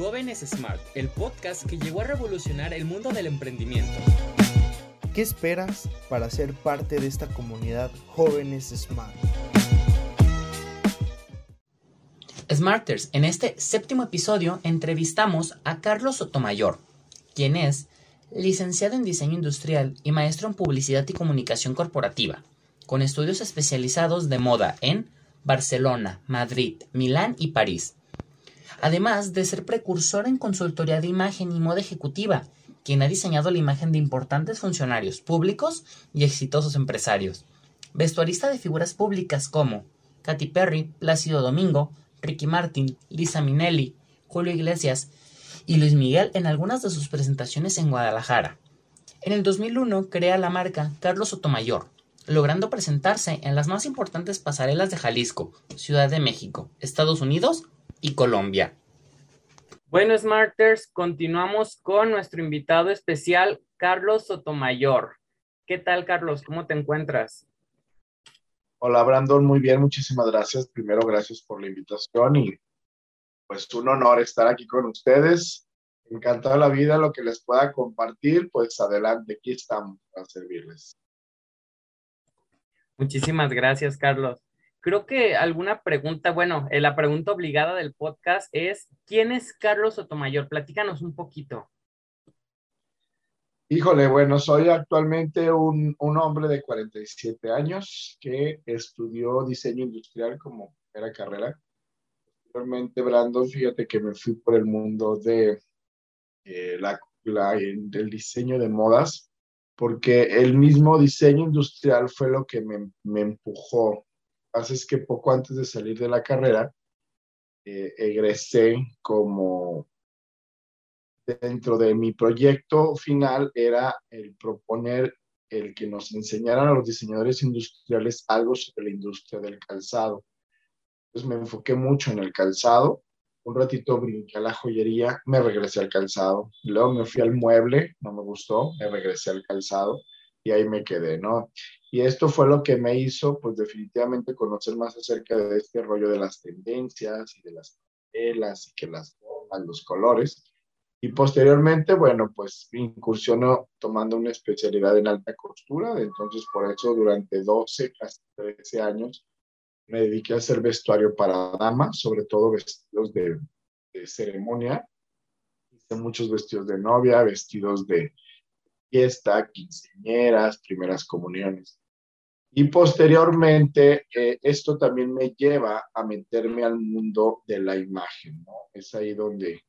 Jóvenes Smart, el podcast que llegó a revolucionar el mundo del emprendimiento. ¿Qué esperas para ser parte de esta comunidad Jóvenes Smart? Smarters, en este séptimo episodio entrevistamos a Carlos Sotomayor, quien es licenciado en diseño industrial y maestro en publicidad y comunicación corporativa, con estudios especializados de moda en Barcelona, Madrid, Milán y París. Además de ser precursor en consultoría de imagen y moda ejecutiva, quien ha diseñado la imagen de importantes funcionarios públicos y exitosos empresarios. Vestuarista de figuras públicas como Katy Perry, Plácido Domingo, Ricky Martin, Lisa Minelli, Julio Iglesias y Luis Miguel en algunas de sus presentaciones en Guadalajara. En el 2001 crea la marca Carlos Sotomayor, logrando presentarse en las más importantes pasarelas de Jalisco, Ciudad de México, Estados Unidos y Colombia. Bueno, Smarters, continuamos con nuestro invitado especial, Carlos Sotomayor. ¿Qué tal, Carlos? ¿Cómo te encuentras? Hola, Brandon, muy bien, muchísimas gracias. Primero, gracias por la invitación y pues un honor estar aquí con ustedes. Encantado la vida, lo que les pueda compartir, pues adelante, aquí estamos para servirles. Muchísimas gracias, Carlos. Creo que alguna pregunta, bueno, eh, la pregunta obligada del podcast es, ¿quién es Carlos Sotomayor? Platícanos un poquito. Híjole, bueno, soy actualmente un, un, hombre de 47 años que estudió diseño industrial como primera carrera. Posteriormente, Brandon, fíjate que me fui por el mundo de, eh, la, del diseño de modas, porque el mismo diseño industrial fue lo que me, me empujó pasa es que poco antes de salir de la carrera, eh, egresé como dentro de mi proyecto final era el proponer el que nos enseñaran a los diseñadores industriales algo sobre la industria del calzado. Entonces me enfoqué mucho en el calzado. Un ratito brinqué a la joyería, me regresé al calzado. Luego me fui al mueble, no me gustó, me regresé al calzado y ahí me quedé, ¿no? Y esto fue lo que me hizo, pues definitivamente conocer más acerca de este rollo de las tendencias y de las telas y que las formas, los colores. Y posteriormente, bueno, pues incursionó tomando una especialidad en alta costura. Entonces, por eso durante 12, casi 13 años, me dediqué a hacer vestuario para damas, sobre todo vestidos de, de ceremonia. Hice muchos vestidos de novia, vestidos de, fiesta, quinceañeras, primeras comuniones. Y posteriormente, eh, esto también me lleva a meterme al mundo de la imagen, ¿no? Es ahí donde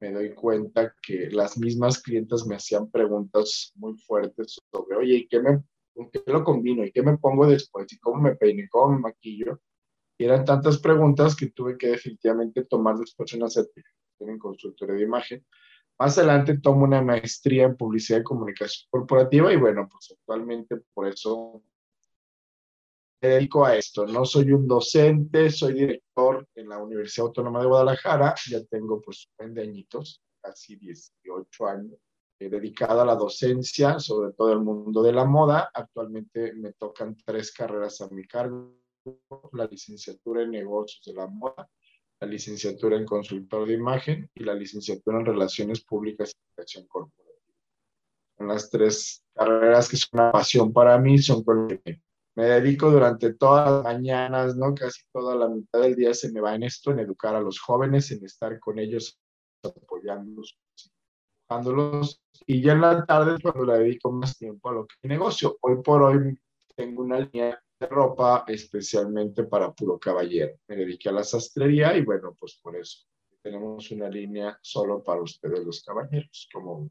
me doy cuenta que las mismas clientas me hacían preguntas muy fuertes sobre, oye, ¿y qué, me, qué lo combino? ¿Y qué me pongo después? ¿Y cómo me peino? ¿Y cómo me maquillo? Y eran tantas preguntas que tuve que definitivamente tomar después una certificación en consultoría de imagen más adelante tomo una maestría en publicidad y comunicación corporativa y bueno, pues actualmente por eso dedico a esto. No soy un docente, soy director en la Universidad Autónoma de Guadalajara, ya tengo pues 20 añitos, casi 18 años, eh, dedicada a la docencia, sobre todo el mundo de la moda. Actualmente me tocan tres carreras a mi cargo, la licenciatura en negocios de la moda, la licenciatura en consultor de imagen y la licenciatura en relaciones públicas y acción corporativa. Son las tres carreras que son una pasión para mí, son con que me dedico durante todas las mañanas, ¿no? Casi toda la mitad del día se me va en esto, en educar a los jóvenes, en estar con ellos, apoyándolos. Y ya en la tarde cuando le dedico más tiempo a lo que negocio. Hoy por hoy tengo una línea de ropa especialmente para puro caballero. Me dediqué a la sastrería y bueno, pues por eso tenemos una línea solo para ustedes los caballeros, como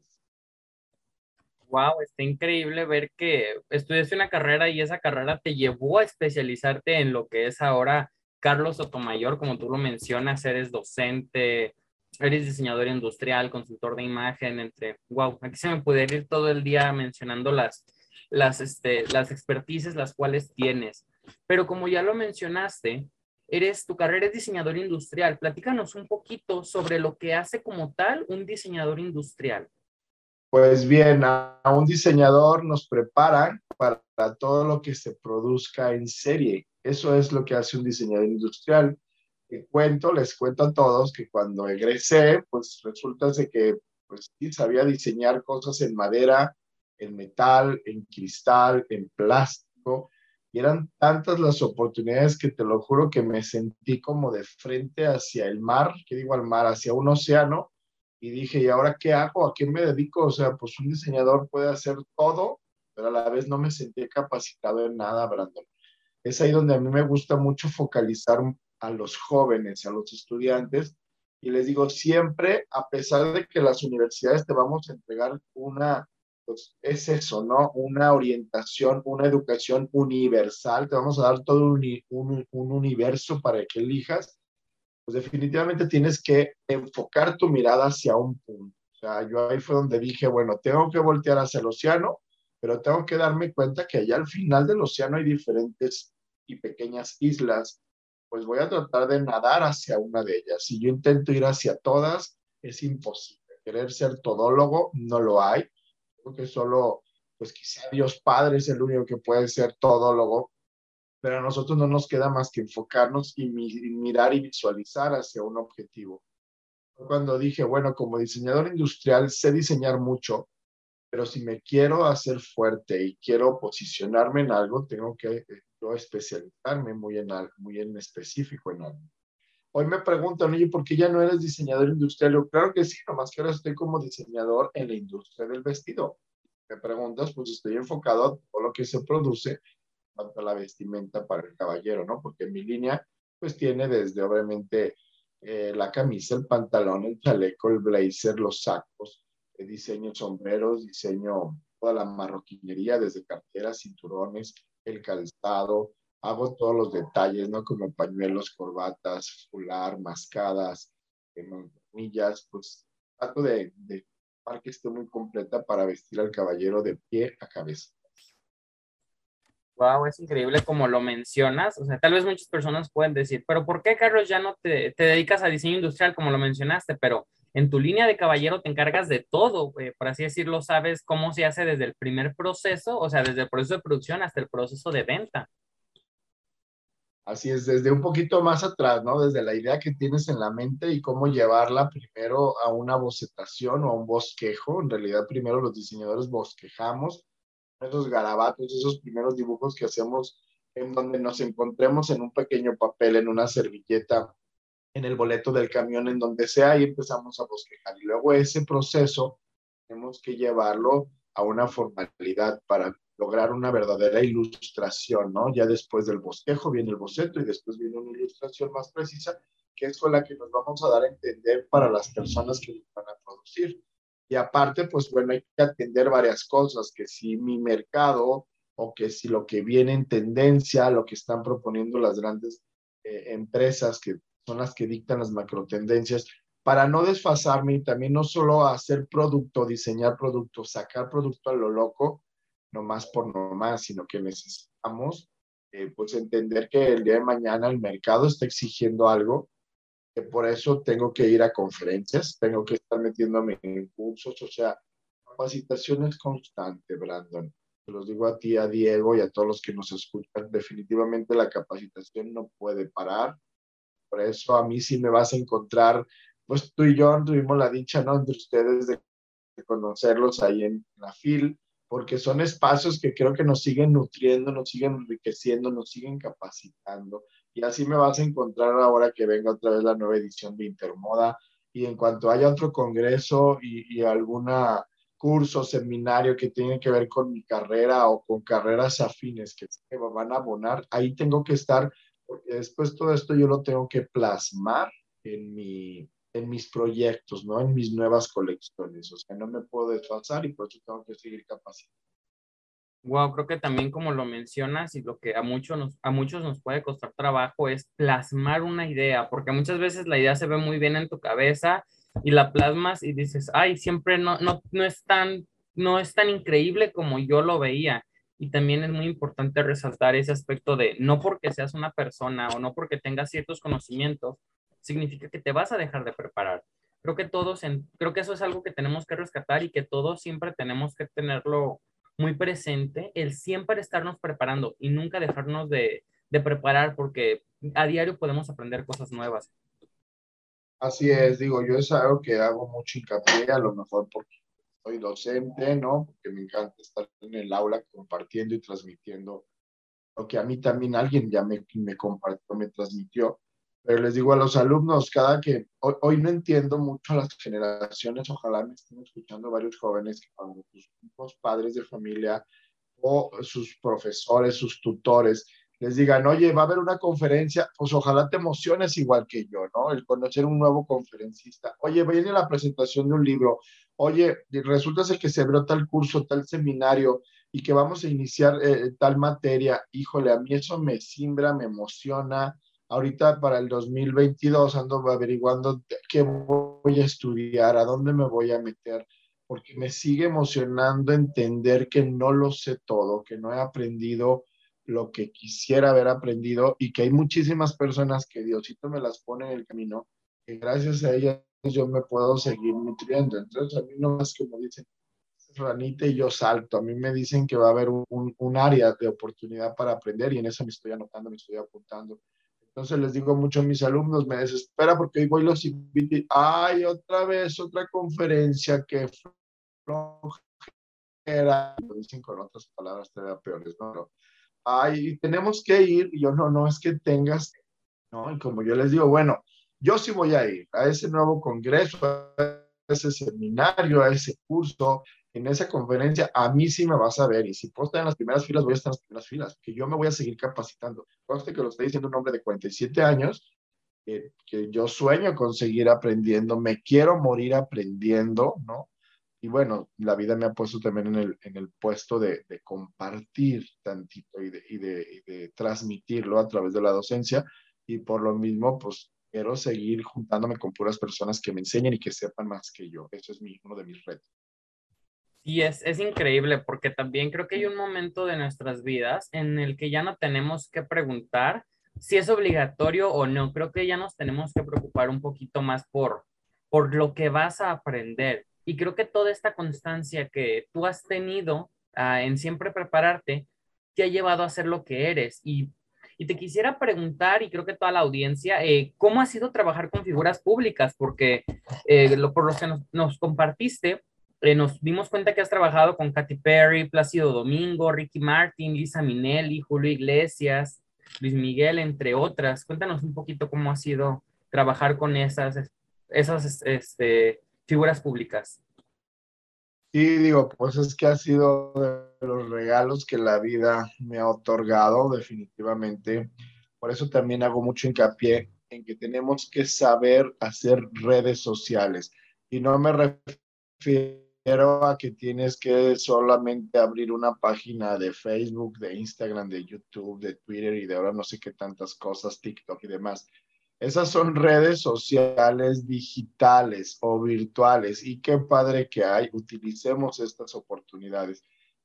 Wow, está increíble ver que estudiaste una carrera y esa carrera te llevó a especializarte en lo que es ahora Carlos Sotomayor, como tú lo mencionas, eres docente, eres diseñador industrial, consultor de imagen, entre, wow, aquí se me puede ir todo el día mencionando las, las, este, las expertices las cuales tienes. Pero como ya lo mencionaste, eres, tu carrera es diseñador industrial. Platícanos un poquito sobre lo que hace como tal un diseñador industrial. Pues bien, a, un diseñador nos preparan para todo lo que se produzca en serie. Eso es lo que hace un diseñador industrial. te cuento, les cuento a todos que cuando egresé, pues resulta que pues sí sabía diseñar cosas en madera, en metal, en cristal, en plástico, y eran tantas las oportunidades que te lo juro que me sentí como de frente hacia el mar, que digo al mar, hacia un océano, y dije, ¿y ahora qué hago? ¿A qué me dedico? O sea, pues un diseñador puede hacer todo, pero a la vez no me sentí capacitado en nada, Brandon. Es ahí donde a mí me gusta mucho focalizar a los jóvenes, a los estudiantes, y les digo siempre, a pesar de que las universidades te vamos a entregar una pues, es eso, ¿no? Una orientación, una educación universal, te vamos a dar todo un, un, universo para que elijas, pues definitivamente tienes que enfocar tu mirada hacia un punto. O sea, yo ahí fue donde dije, bueno, tengo que voltear hacia el océano, pero tengo que darme cuenta que allá al final del océano hay diferentes y pequeñas islas, pues voy a tratar de nadar hacia una de ellas. Si yo intento ir hacia todas, es imposible. Querer ser todólogo no lo hay que solo, pues quizá Dios Padre es el único que puede ser todólogo, pero a nosotros no nos queda más que enfocarnos y, mirar y visualizar hacia un objetivo. Cuando dije, bueno, como diseñador industrial sé diseñar mucho, pero si me quiero hacer fuerte y quiero posicionarme en algo, tengo que eh, yo especializarme muy en algo, muy en específico en algo. Hoy me preguntan, oye, ¿por qué ya no eres diseñador industrial? Yo, claro que sí, nomás que ahora estoy como diseñador en la industria del vestido. Me preguntas, pues estoy enfocado a lo que se produce tanto la vestimenta para el caballero, ¿no? Porque mi línea, pues tiene desde obviamente eh, la camisa, el pantalón, el chaleco, el blazer, los sacos, eh, diseño sombreros, diseño toda la marroquinería, desde carteras, cinturones, el calzado, hago todos los detalles, ¿no? Como pañuelos, corbatas, fular, mascadas, eh, manillas, pues trato de, de que esté muy completa para vestir al caballero de pie a cabeza. Wow, es increíble como lo mencionas. O sea, tal vez muchas personas pueden decir, pero ¿por qué, Carlos, ya no te, te dedicas a diseño industrial como lo mencionaste? Pero en tu línea de caballero te encargas de todo, eh, por así decirlo, sabes cómo se hace desde el primer proceso, o sea, desde el proceso de producción hasta el proceso de venta. Así es, desde un poquito más atrás, ¿no? Desde la idea que tienes en la mente y cómo llevarla primero a una bocetación o a un bosquejo. En realidad, primero los diseñadores bosquejamos esos garabatos, esos primeros dibujos que hacemos en donde nos encontremos en un pequeño papel, en una servilleta, en el boleto del camión, en donde sea, y empezamos a bosquejar. Y luego ese proceso tenemos que llevarlo a una formalidad para lograr una verdadera ilustración, ¿no? Ya después del bosquejo viene el boceto y después viene una ilustración más precisa, que es con la que nos vamos a dar a entender para las personas que van a producir. Y aparte, pues bueno, hay que atender varias cosas, que si mi mercado o que si lo que viene en tendencia, lo que están proponiendo las grandes eh, empresas, que son las que dictan las macro tendencias, para no desfasarme y también no solo hacer producto, diseñar producto, sacar producto a lo loco, no más por no más, sino que necesitamos eh, pues entender que el día de mañana el mercado está exigiendo algo, que por eso tengo que ir a conferencias, tengo que estar metiéndome en cursos, o sea, capacitación es constante, Brandon. Te los digo a ti, a Diego y a todos los que nos escuchan, definitivamente la capacitación no puede parar. Por eso a mí sí me vas a encontrar, pues tú y yo tuvimos la dicha, ¿no? Entre ustedes de conocerlos ahí en la FIL, porque son espacios que creo que nos siguen nutriendo, nos siguen enriqueciendo, nos siguen capacitando. Y así me vas a encontrar ahora que venga otra vez la nueva edición de Intermoda. Y en cuanto haya otro congreso y, y alguna curso, seminario que tiene que ver con mi carrera o con carreras afines que me van a abonar, ahí tengo que estar, porque después todo esto yo lo tengo que plasmar en mi, en mis proyectos, ¿no? En mis nuevas colecciones. O sea, no me puedo desfasar y por eso tengo que seguir capacitando. Wow, creo que también como lo mencionas y lo que a muchos, nos, a muchos nos puede costar trabajo es plasmar una idea, porque muchas veces la idea se ve muy bien en tu cabeza y la plasmas y dices, ay, siempre no, no, no, es, tan, no es tan increíble como yo lo veía. Y también es muy importante resaltar ese aspecto de no porque seas una persona o no porque tengas ciertos conocimientos, significa que te vas a dejar de preparar. Creo que todos, en, creo que eso es algo que tenemos que rescatar y que todos siempre tenemos que tenerlo muy presente, el siempre estarnos preparando y nunca dejarnos de, de preparar porque a diario podemos aprender cosas nuevas. Así es, digo, yo es algo que hago mucho hincapié, a lo mejor porque soy docente, ¿no? Porque me encanta estar en el aula compartiendo y transmitiendo lo que a mí también alguien ya me, me compartió, me transmitió. Pero les digo a los alumnos, cada que hoy, hoy no entiendo mucho las generaciones, ojalá me estén escuchando varios jóvenes que cuando sus padres de familia o sus profesores, sus tutores, les digan, oye, va a haber una conferencia, pues ojalá te emociones igual que yo, ¿no? El conocer un nuevo conferencista. Oye, viene la presentación de un libro. Oye, resulta ser que se abrió tal curso, tal seminario y que vamos a iniciar eh, tal materia. Híjole, a mí eso me simbra, me emociona. Ahorita para el 2022 ando averiguando qué voy a estudiar, a dónde me voy a meter porque me sigue emocionando entender que no lo sé todo, que no he aprendido lo que quisiera haber aprendido y que hay muchísimas personas que Diosito me las pone en el camino, que gracias a ellas yo me puedo seguir nutriendo. Entonces a mí no más como dicen, ranita y yo salto, a mí me dicen que va a haber un, un área de oportunidad para aprender y en eso me estoy anotando, me estoy apuntando. Entonces les digo mucho a mis alumnos, me desespera porque hoy voy los invito y, ay, otra vez, otra conferencia que era, lo dicen con otras palabras todavía peores, ¿no? ay, tenemos que ir, y yo no, no es que tengas, ¿no? Y como yo les digo, bueno, yo sí voy a ir a ese nuevo congreso, a ese seminario, a ese curso, en esa conferencia, a mí sí me vas a ver. Y si puedo estar en las primeras filas, voy a estar en las primeras filas, que yo me voy a seguir capacitando. Conste que lo estoy diciendo un hombre de 47 años, que, que yo sueño con seguir aprendiendo, me quiero morir aprendiendo, ¿no? y bueno, la vida me ha puesto también en el, en el puesto de, de compartir tantito y de, y, de, de, transmitirlo a través de la docencia y por lo mismo, pues quiero seguir juntándome con puras personas que me enseñen y que sepan más que yo. Eso es mi, uno de mis retos. Sí, es, es increíble porque también creo que hay un momento de nuestras vidas en el que ya no tenemos que preguntar si es obligatorio o no. Creo que ya nos tenemos que preocupar un poquito más por, por lo que vas a aprender y creo que toda esta constancia que tú has tenido uh, en siempre prepararte te ha llevado a ser lo que eres. Y, y te quisiera preguntar, y creo que toda la audiencia, eh, ¿cómo ha sido trabajar con figuras públicas? Porque eh, lo, por lo que nos, nos compartiste, eh, nos dimos cuenta que has trabajado con Katy Perry, Plácido Domingo, Ricky Martin, Lisa Minelli, Julio Iglesias, Luis Miguel, entre otras. Cuéntanos un poquito cómo ha sido trabajar con esas, esas este, figuras públicas. Sí, digo, pues es que ha sido de los regalos que la vida me ha otorgado definitivamente. Por eso también hago mucho hincapié en que tenemos que saber hacer redes sociales. Y no me refiero a que tienes que solamente abrir una página de Facebook, de Instagram, de YouTube, de Twitter y de ahora no sé qué tantas cosas, TikTok y demás esas son redes sociales digitales o virtuales y qué padre que hay. Utilicemos estas oportunidades.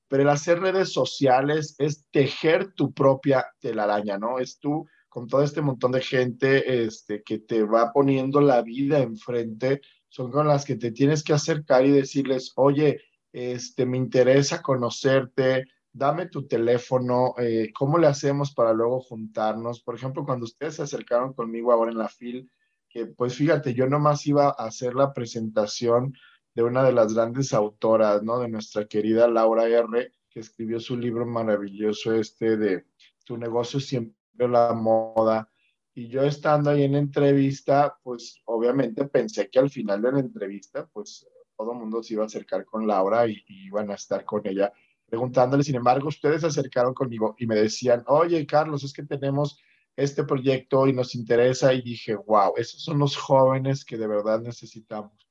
Pero el hacer redes sociales es tejer tu propia telaraña, ¿no? Es tú con todo este montón de gente este, que te va poniendo la vida enfrente, son con las que te tienes que acercar y decirles, oye, este, me interesa conocerte, dame tu teléfono, eh, ¿cómo le hacemos para luego juntarnos? Por ejemplo, cuando ustedes se acercaron conmigo ahora en la FIL, que pues fíjate, yo nomás iba a hacer la presentación de una de las grandes autoras, ¿no? De nuestra querida Laura R., que escribió su libro maravilloso este de Tu negocio siempre la moda. Y yo estando ahí en entrevista, pues obviamente pensé que al final de la entrevista, pues todo el mundo se iba a acercar con Laura y, y iban a estar con ella preguntándole, sin embargo, ustedes se acercaron conmigo y me decían, oye, Carlos, es que tenemos este proyecto y nos interesa y dije, wow, esos son los jóvenes que de verdad necesitamos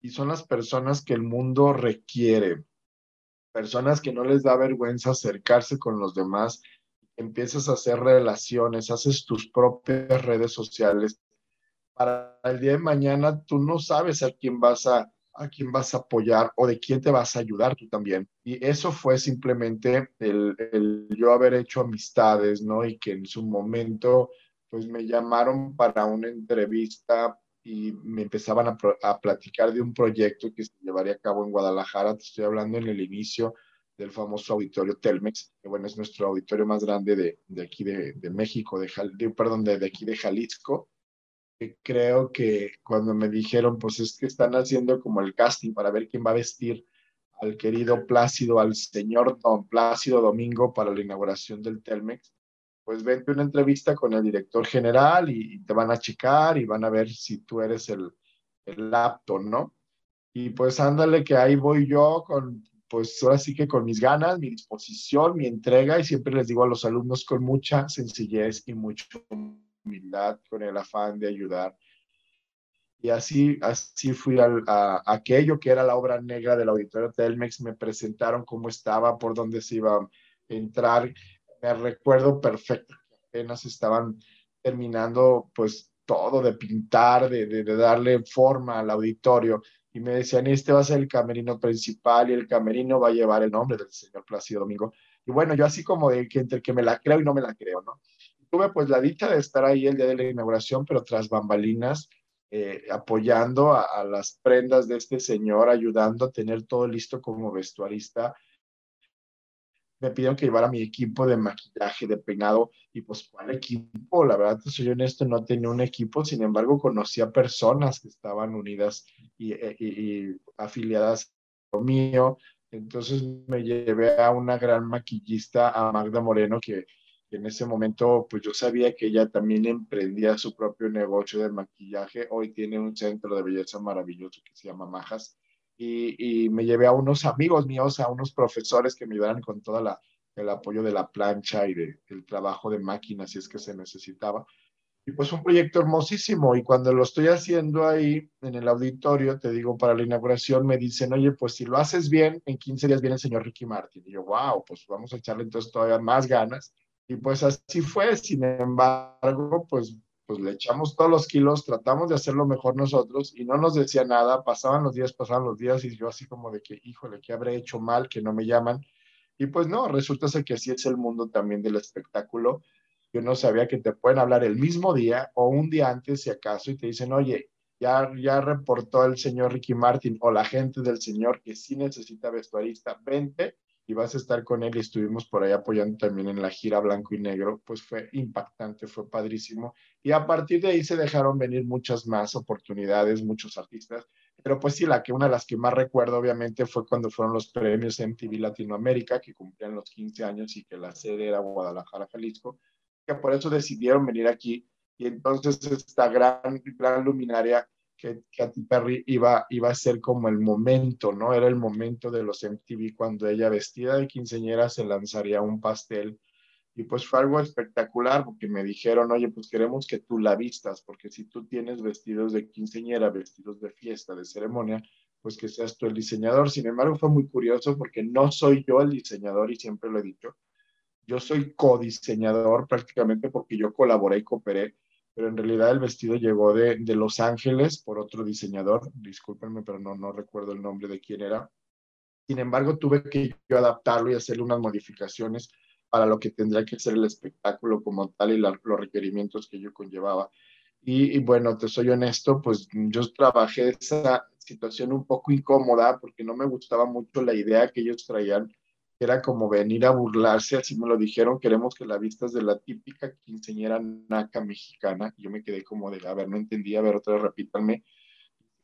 y son las personas que el mundo requiere, personas que no les da vergüenza acercarse con los demás, empiezas a hacer relaciones, haces tus propias redes sociales. Para el día de mañana tú no sabes a quién vas a a quién vas a apoyar o de quién te vas a ayudar tú también. Y eso fue simplemente el, el, yo haber hecho amistades, ¿no? Y que en su momento, pues me llamaron para una entrevista y me empezaban a, a platicar de un proyecto que se llevaría a cabo en Guadalajara, te estoy hablando en el inicio del famoso auditorio Telmex, que bueno, es nuestro auditorio más grande de, de aquí de, de México, de, de, perdón, de, de aquí de Jalisco. Creo que cuando me dijeron, pues es que están haciendo como el casting para ver quién va a vestir al querido Plácido, al señor Don Plácido Domingo para la inauguración del Telmex, pues vente una entrevista con el director general y, te van a checar y van a ver si tú eres el, el apto, ¿no? Y pues ándale que ahí voy yo con pues ahora sí que con mis ganas, mi disposición, mi entrega, y siempre les digo a los alumnos con mucha sencillez y mucha humildad, con el afán de ayudar. Y así, así fui al, a, aquello que era la obra negra del auditorio Telmex, me presentaron cómo estaba, por dónde se iba a entrar. Me recuerdo perfecto apenas estaban terminando pues todo de pintar, de, de, de darle forma al auditorio y me decían, este va a ser el camerino principal y el camerino va a llevar el nombre del señor Plácido Domingo. Y bueno, yo así como de que entre que me la creo y no me la creo, ¿no? Tuve pues la dicha de estar ahí el día de la inauguración, pero tras bambalinas, eh, apoyando a, a, las prendas de este señor, ayudando a tener todo listo como vestuarista me pidieron que llevara mi equipo de maquillaje, de peinado, y pues, ¿cuál equipo? La verdad, soy honesto, no tenía un equipo, sin embargo, conocía personas que estaban unidas y, eh, y, y afiliadas a lo mío, entonces me llevé a una gran maquillista, a Magda Moreno, que, que en ese momento, pues yo sabía que ella también emprendía su propio negocio de maquillaje, hoy tiene un centro de belleza maravilloso que se llama Majas, y, me llevé a unos amigos míos, a unos profesores que me ayudaran con todo el apoyo de la plancha y de, del trabajo de máquinas, si es que se necesitaba. Y pues un proyecto hermosísimo. Y cuando lo estoy haciendo ahí en el auditorio, te digo, para la inauguración, me dicen, oye, pues si lo haces bien, en 15 días viene el señor Ricky Martin. Y yo, wow, pues vamos a echarle entonces todavía más ganas. Y pues así fue. Sin embargo, pues pues le echamos todos los kilos, tratamos de hacerlo mejor nosotros y no nos decía nada, pasaban los días, pasaban los días y yo así como de que, híjole, ¿qué habré hecho mal? Que no me llaman. Y pues no, resulta ser que así es el mundo también del espectáculo. Yo no sabía que te pueden hablar el mismo día o un día antes, si acaso, y te dicen, oye, ya, ya reportó el señor Ricky Martin o la gente del señor que sí necesita vestuarista, vente y vas a estar con él y estuvimos por ahí apoyando también en la gira blanco y negro, pues fue impactante, fue padrísimo. Y a partir de ahí se dejaron venir muchas más oportunidades, muchos artistas, pero pues sí, la que una de las que más recuerdo obviamente fue cuando fueron los premios MTV Latinoamérica, que cumplían los 15 años y que la sede era Guadalajara, Jalisco, que por eso decidieron venir aquí. Y entonces esta gran, gran luminaria que Katy Perry iba, iba a ser como el momento, ¿no? Era el momento de los MTV cuando ella vestida de quinceñera se lanzaría un pastel. Y pues fue algo espectacular porque me dijeron, oye, pues queremos que tú la vistas, porque si tú tienes vestidos de quinceñera, vestidos de fiesta, de ceremonia, pues que seas tú el diseñador. Sin embargo, fue muy curioso porque no soy yo el diseñador y siempre lo he dicho. Yo soy codiseñador prácticamente porque yo colaboré y cooperé pero en realidad el vestido llegó de, de, Los Ángeles por otro diseñador, discúlpenme, pero no, no recuerdo el nombre de quién era. Sin embargo, tuve que yo adaptarlo y hacerle unas modificaciones para lo que tendría que ser el espectáculo como tal y los requerimientos que yo conllevaba. Y, y, bueno, te soy honesto, pues yo trabajé esa situación un poco incómoda porque no me gustaba mucho la idea que ellos traían era como venir a burlarse, así me lo dijeron, queremos que la vistas de la típica quinceñera naca mexicana. Yo me quedé como de, a ver, no entendí, a ver, otra vez repítanme.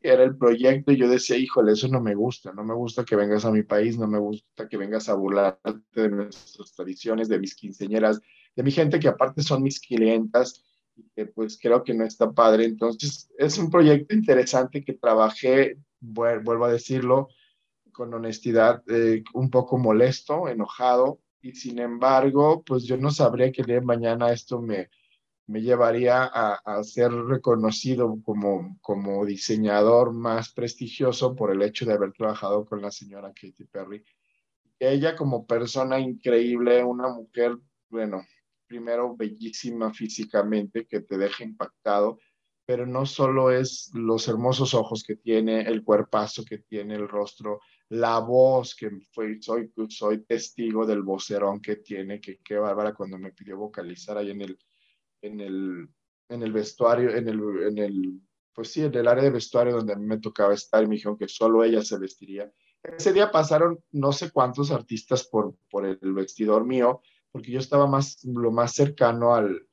Era el proyecto y yo decía, híjole, eso no me gusta, no me gusta que vengas a mi país, no me gusta que vengas a burlarte de nuestras tradiciones, de mis quinceñeras, de mi gente que aparte son mis clientas y que pues creo que no está padre. Entonces, es un proyecto interesante que trabajé, vuelvo a decirlo, con honestidad, eh, un poco molesto, enojado, y sin embargo, pues yo no sabría que el día de mañana esto me, me llevaría a, a, ser reconocido como, como diseñador más prestigioso por el hecho de haber trabajado con la señora Katy Perry. Ella como persona increíble, una mujer, bueno, primero bellísima físicamente, que te deja impactado, pero no solo es los hermosos ojos que tiene, el cuerpazo que tiene, el rostro, la voz, que fue, soy, soy testigo del vocerón que tiene, que qué bárbara cuando me pidió vocalizar ahí en el, en el, en el vestuario, en el, en el, pues sí, en el área de vestuario donde me tocaba estar y me dijeron que solo ella se vestiría. ese día pasaron no sé cuántos artistas por, por el vestidor mío, porque yo estaba más, lo más cercano al,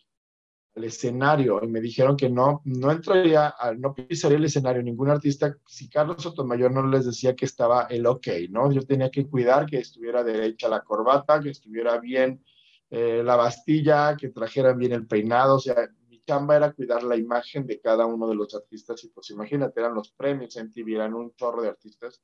al escenario y me dijeron que no, no entraría, no pisaría el escenario ningún artista si Carlos Sotomayor no les decía que estaba el ok, ¿no? Yo tenía que cuidar que estuviera derecha la corbata, que estuviera bien eh, la bastilla, que trajeran bien el peinado, o sea, mi chamba era cuidar la imagen de cada uno de los artistas y pues imagínate, eran los premios en TV, eran un chorro de artistas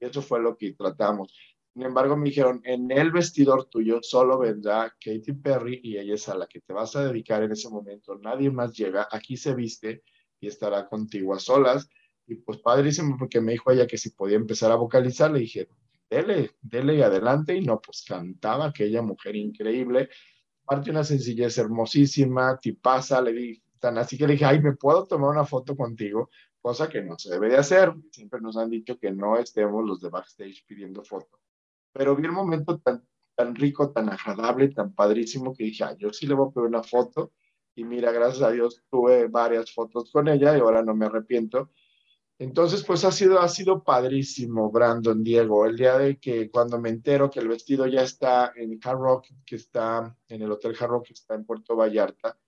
y eso fue lo que tratamos. Sin embargo, me dijeron, en el vestidor tuyo solo vendrá Katy Perry y ella es a la que te vas a dedicar en ese momento. Nadie más llega, aquí se viste y estará contigo a solas. Y pues padrísimo, porque me dijo ella que si podía empezar a vocalizar, le dije, dele, dele y adelante. Y no, pues cantaba aquella mujer increíble. Aparte una sencillez hermosísima, tipaza, le di tan así que le dije, ay, ¿me puedo tomar una foto contigo? Cosa que no se debe de hacer. Siempre nos han dicho que no estemos los de backstage pidiendo fotos pero vi el momento tan, tan rico, tan agradable, tan padrísimo que dije, ah, yo sí le voy a poner una foto. Y mira, gracias a Dios tuve varias fotos con ella y ahora no me arrepiento. Entonces, pues ha sido, ha sido padrísimo, Brandon, Diego, el día de que cuando me entero que el vestido ya está en Hard que está en el Hotel Hard Rock, que está en Puerto Vallarta,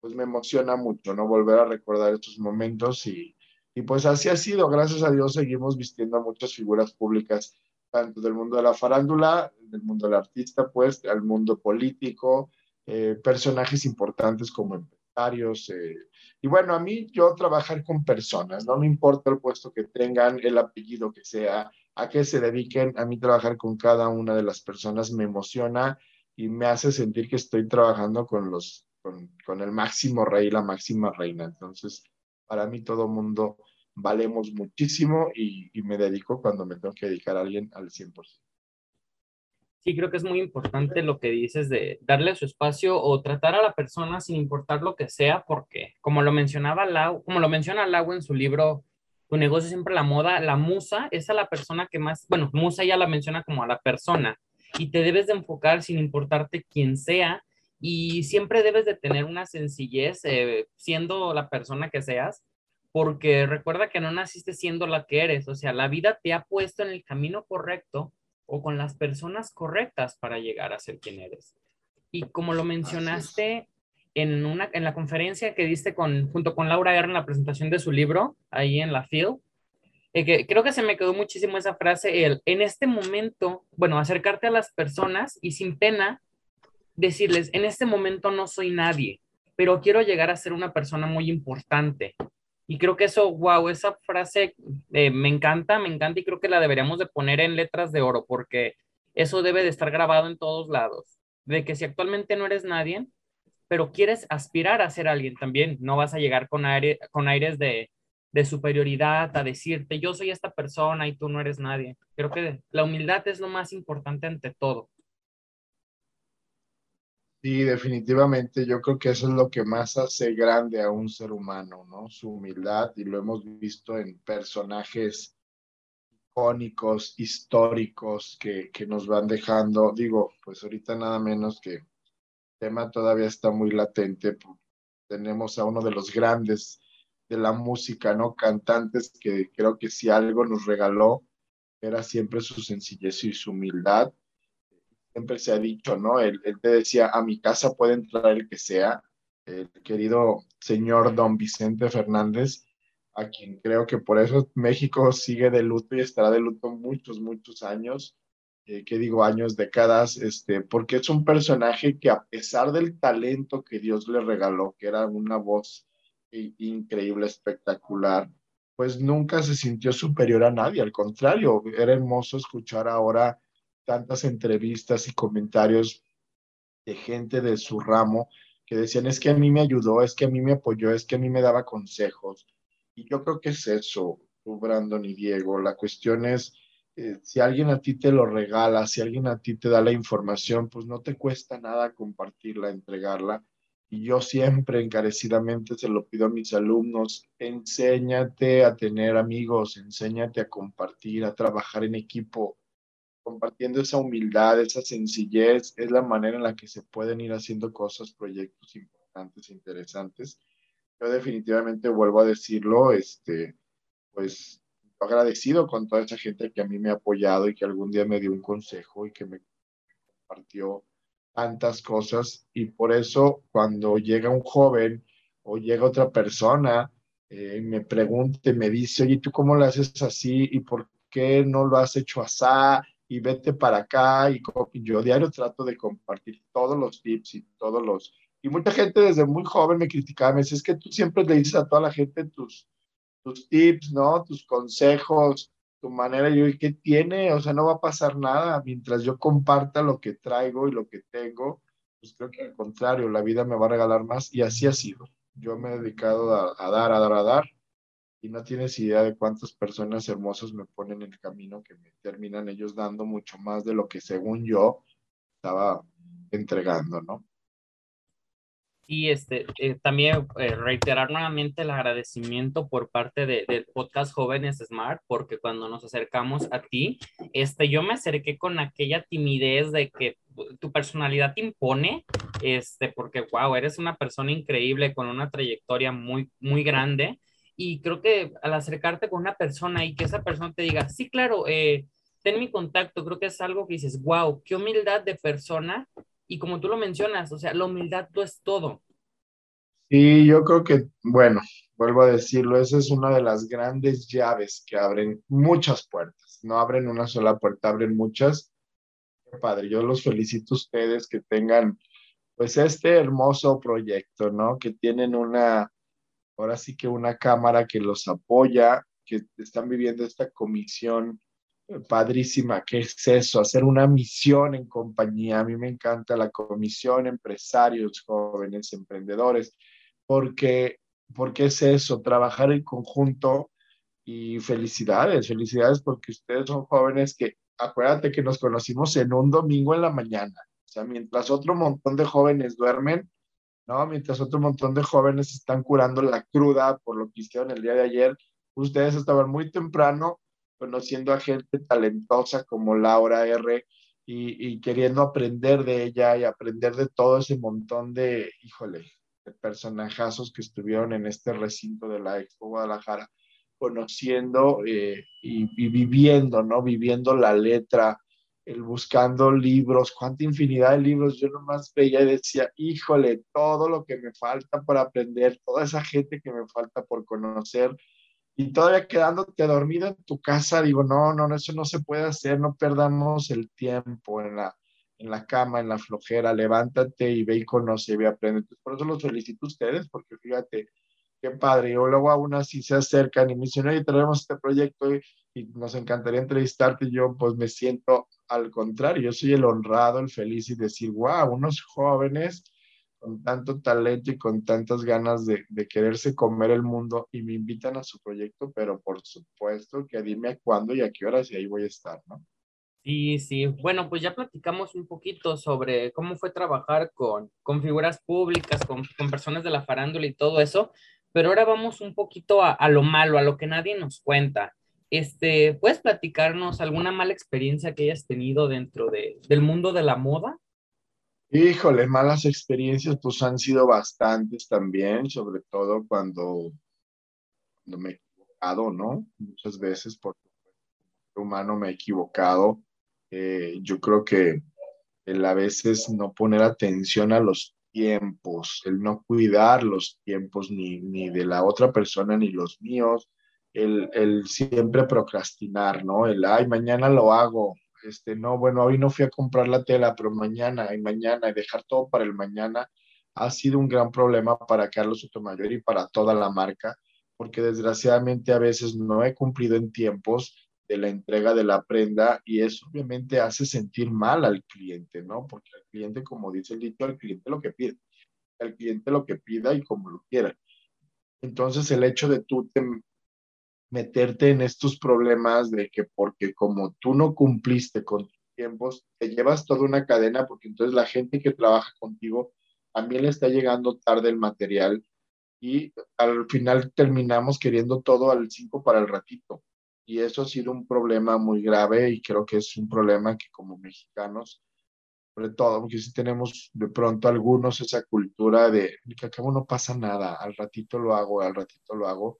pues me emociona mucho, ¿no? Volver a recordar estos momentos y, y pues así ha sido, gracias a Dios seguimos vistiendo a muchas figuras públicas tanto del mundo de la farándula, del mundo del artista, pues, al mundo político, eh, personajes importantes como empresarios. Eh, y bueno, a mí yo trabajar con personas, no me importa el puesto que tengan, el apellido que sea, a qué se dediquen, a mí trabajar con cada una de las personas me emociona y me hace sentir que estoy trabajando con los con, con el máximo rey, la máxima reina. Entonces, para mí todo mundo valemos muchísimo y, me dedico cuando me tengo que dedicar a alguien al 100%. Sí, creo que es muy importante lo que dices de darle su espacio o tratar a la persona sin importar lo que sea, porque como lo mencionaba Lau, como lo menciona Lau en su libro Tu negocio siempre la moda, la musa es a la persona que más, bueno, musa ya la menciona como a la persona y te debes de enfocar sin importarte quién sea y siempre debes de tener una sencillez eh, siendo la persona que seas porque recuerda que no naciste siendo la que eres, o sea, la vida te ha puesto en el camino correcto o con las personas correctas para llegar a ser quien eres. Y como lo mencionaste en, una, en la conferencia que diste con, junto con Laura Guerra en la presentación de su libro, ahí en la FIL, eh, que creo que se me quedó muchísimo esa frase, el, en este momento, bueno, acercarte a las personas y sin pena decirles, en este momento no soy nadie, pero quiero llegar a ser una persona muy importante y creo que eso, wow, esa frase eh, me encanta, me encanta y creo que la deberíamos de poner en letras de oro porque eso debe de estar grabado en todos lados. De que si actualmente no eres nadie, pero quieres aspirar a ser alguien también, no vas a llegar con, aire, con aires de, de superioridad a decirte yo soy esta persona y tú no eres nadie. Creo que la humildad es lo más importante ante todo. Sí, definitivamente, yo creo que eso es lo que más hace grande a un ser humano, ¿no? Su humildad, y lo hemos visto en personajes icónicos, históricos, que, que nos van dejando, digo, pues ahorita nada menos que el tema todavía está muy latente, tenemos a uno de los grandes de la música, ¿no? Cantantes que creo que si algo nos regaló era siempre su sencillez y su humildad siempre se ha dicho, ¿no? Él, te decía, a mi casa puede entrar el que sea, el querido señor don Vicente Fernández, a quien creo que por eso México sigue de luto y estará de luto muchos, muchos años, eh, ¿qué digo años, décadas, este, porque es un personaje que a pesar del talento que Dios le regaló, que era una voz increíble, espectacular, pues nunca se sintió superior a nadie, al contrario, era hermoso escuchar ahora tantas entrevistas y comentarios de gente de su ramo que decían, es que a mí me ayudó, es que a mí me apoyó, es que a mí me daba consejos. Y yo creo que es eso, tú, Brandon y Diego. La cuestión es, eh, si alguien a ti te lo regala, si alguien a ti te da la información, pues no te cuesta nada compartirla, entregarla. Y yo siempre encarecidamente se lo pido a mis alumnos, enséñate a tener amigos, enséñate a compartir, a trabajar en equipo compartiendo esa humildad, esa sencillez, es la manera en la que se pueden ir haciendo cosas, proyectos importantes, interesantes. Yo definitivamente vuelvo a decirlo, este, pues agradecido con toda esa gente que a mí me ha apoyado y que algún día me dio un consejo y que me compartió tantas cosas. Y por eso cuando llega un joven o llega otra persona, eh, me pregunta me dice, oye, ¿tú cómo lo haces así? ¿Y por qué no lo has hecho así? Y vete para acá. Y, yo diario trato de compartir todos los tips y todos los... Y mucha gente desde muy joven me criticaba, me dice, es que tú siempre le dices a toda la gente tus, tus tips, ¿no? Tus consejos, tu manera. Y yo, ¿y qué tiene? O sea, no va a pasar nada mientras yo comparta lo que traigo y lo que tengo. Pues creo que al contrario, la vida me va a regalar más y así ha sido yo me he dedicado a, dar, a dar, a dar, y no tienes idea de cuántas personas hermosas me ponen en el camino que me terminan ellos dando mucho más de lo que según yo estaba entregando, ¿no? Y este, eh, también eh, reiterar nuevamente el agradecimiento por parte de, del podcast Jóvenes Smart, porque cuando nos acercamos a ti, este, yo me acerqué con aquella timidez de que tu personalidad te impone, este, porque, wow, eres una persona increíble con una trayectoria muy, muy grande. Y creo que al acercarte con una persona y que esa persona te diga, sí, claro, eh, ten mi contacto, creo que es algo que dices, wow, qué humildad de persona y como tú lo mencionas, o sea, la humildad no es todo. Sí, yo creo que, bueno, vuelvo a decirlo, esa es una de las grandes llaves que abren muchas puertas. No abren una sola puerta, abren muchas. Padre, yo los felicito a ustedes que tengan pues este hermoso proyecto, ¿no? Que tienen una, ahora sí que una cámara que los apoya, que están viviendo esta comisión padrísima, ¿qué es eso? Hacer una misión en compañía. A mí me encanta la comisión, empresarios, jóvenes, emprendedores, porque, porque es eso, trabajar en conjunto y felicidades, felicidades porque ustedes son jóvenes que, acuérdate que nos conocimos en un domingo en la mañana, o sea, mientras otro montón de jóvenes duermen, ¿no? Mientras otro montón de jóvenes están curando la cruda por lo que hicieron el día de ayer, ustedes estaban muy temprano conociendo a gente talentosa como Laura R. Y, queriendo aprender de ella y aprender de todo ese montón de, híjole, personajazos que estuvieron en este recinto de la Expo Guadalajara, conociendo eh, y, y, viviendo, ¿no? Viviendo la letra, el buscando libros, cuánta infinidad de libros. Yo nomás veía y decía, híjole, todo lo que me falta por aprender, toda esa gente que me falta por conocer, y todavía quedándote dormido en tu casa, digo, no, no, eso no se puede hacer, no perdamos el tiempo en la, en la cama, en la flojera, levántate y ve y conoce y ve y aprende. por eso los felicito a ustedes, porque fíjate, qué padre, yo luego aún así se acercan y me dicen, oye, traemos este proyecto y, y nos encantaría entrevistarte, y yo pues me siento al contrario, yo soy el honrado, el feliz y decir, wow, unos jóvenes con tanto talento y con tantas ganas de, quererse comer el mundo y me invitan a su proyecto, pero por supuesto que dime a cuándo y a qué horas y ahí voy a estar, ¿no? Sí, sí. Bueno, pues ya platicamos un poquito sobre cómo fue trabajar con, con figuras públicas, con, con, personas de la farándula y todo eso, pero ahora vamos un poquito a, a lo malo, a lo que nadie nos cuenta. Este, ¿Puedes platicarnos alguna mala experiencia que hayas tenido dentro de, del mundo de la moda? Híjole, malas experiencias pues han sido bastantes también, sobre todo cuando, me he equivocado, ¿no? Muchas veces por humano me he equivocado. Eh, yo creo que el a veces no poner atención a los tiempos, el no cuidar los tiempos ni, ni de la otra persona ni los míos, el, el siempre procrastinar, ¿no? El, ay, mañana lo hago, este, no, bueno, hoy no fui a comprar la tela, pero mañana y mañana y dejar todo para el mañana ha sido un gran problema para Carlos Sotomayor y para toda la marca, porque desgraciadamente a veces no he cumplido en tiempos de la entrega de la prenda y eso obviamente hace sentir mal al cliente, ¿no? Porque cliente, como dice el dicho, al cliente lo que pide, al cliente lo que pida y como lo quiera. Entonces el hecho de tú te, meterte en estos problemas de que porque como tú no cumpliste con tus tiempos, te llevas toda una cadena porque entonces la gente que trabaja contigo también le está llegando tarde el material y al final terminamos queriendo todo al 5 para el ratito. Y eso ha sido un problema muy grave y creo que es un problema que como mexicanos, sobre todo, porque si tenemos de pronto algunos esa cultura de que acabo no pasa nada, al ratito lo hago, al ratito lo hago,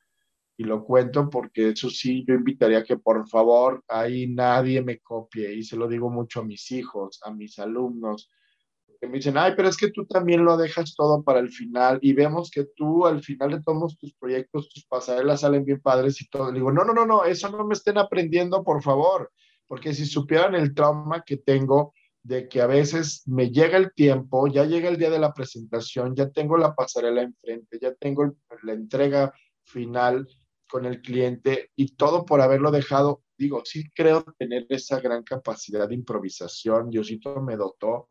y lo cuento porque eso sí, yo invitaría que por favor ahí nadie me copie y se lo digo mucho a mis hijos, a mis alumnos, que me dicen, ay, pero es que tú también lo dejas todo para el final y vemos que tú al final de todos tus proyectos, tus pasarelas salen bien padres y todo. Le digo, no, no, no, no, eso no me estén aprendiendo, por favor, porque si supieran el trauma que tengo de que a veces me llega el tiempo, ya llega el día de la presentación, ya tengo la pasarela enfrente, ya tengo la entrega final con el cliente y todo por haberlo dejado. Digo, sí creo tener esa gran capacidad de improvisación. Diosito me dotó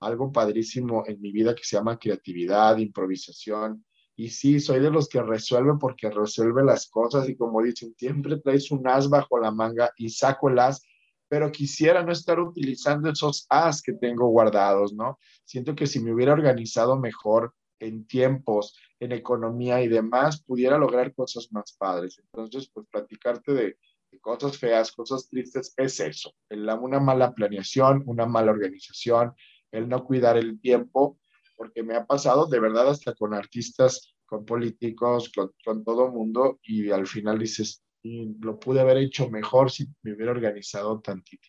algo padrísimo en mi vida que se llama creatividad, improvisación. Y sí, soy de los que resuelve porque resuelve las cosas y como dicen, siempre traes un as bajo la manga y saco el as pero quisiera no estar utilizando esos as que tengo guardados, ¿no? Siento que si me hubiera organizado mejor en tiempos, en economía y demás, pudiera lograr cosas más padres. Entonces, pues platicarte de, cosas feas, cosas tristes, es eso, una mala planeación, una mala organización, el no cuidar el tiempo, porque me ha pasado de verdad hasta con artistas, con políticos, con, con todo mundo, y al final dices, y lo pude haber hecho mejor si me hubiera organizado tantito.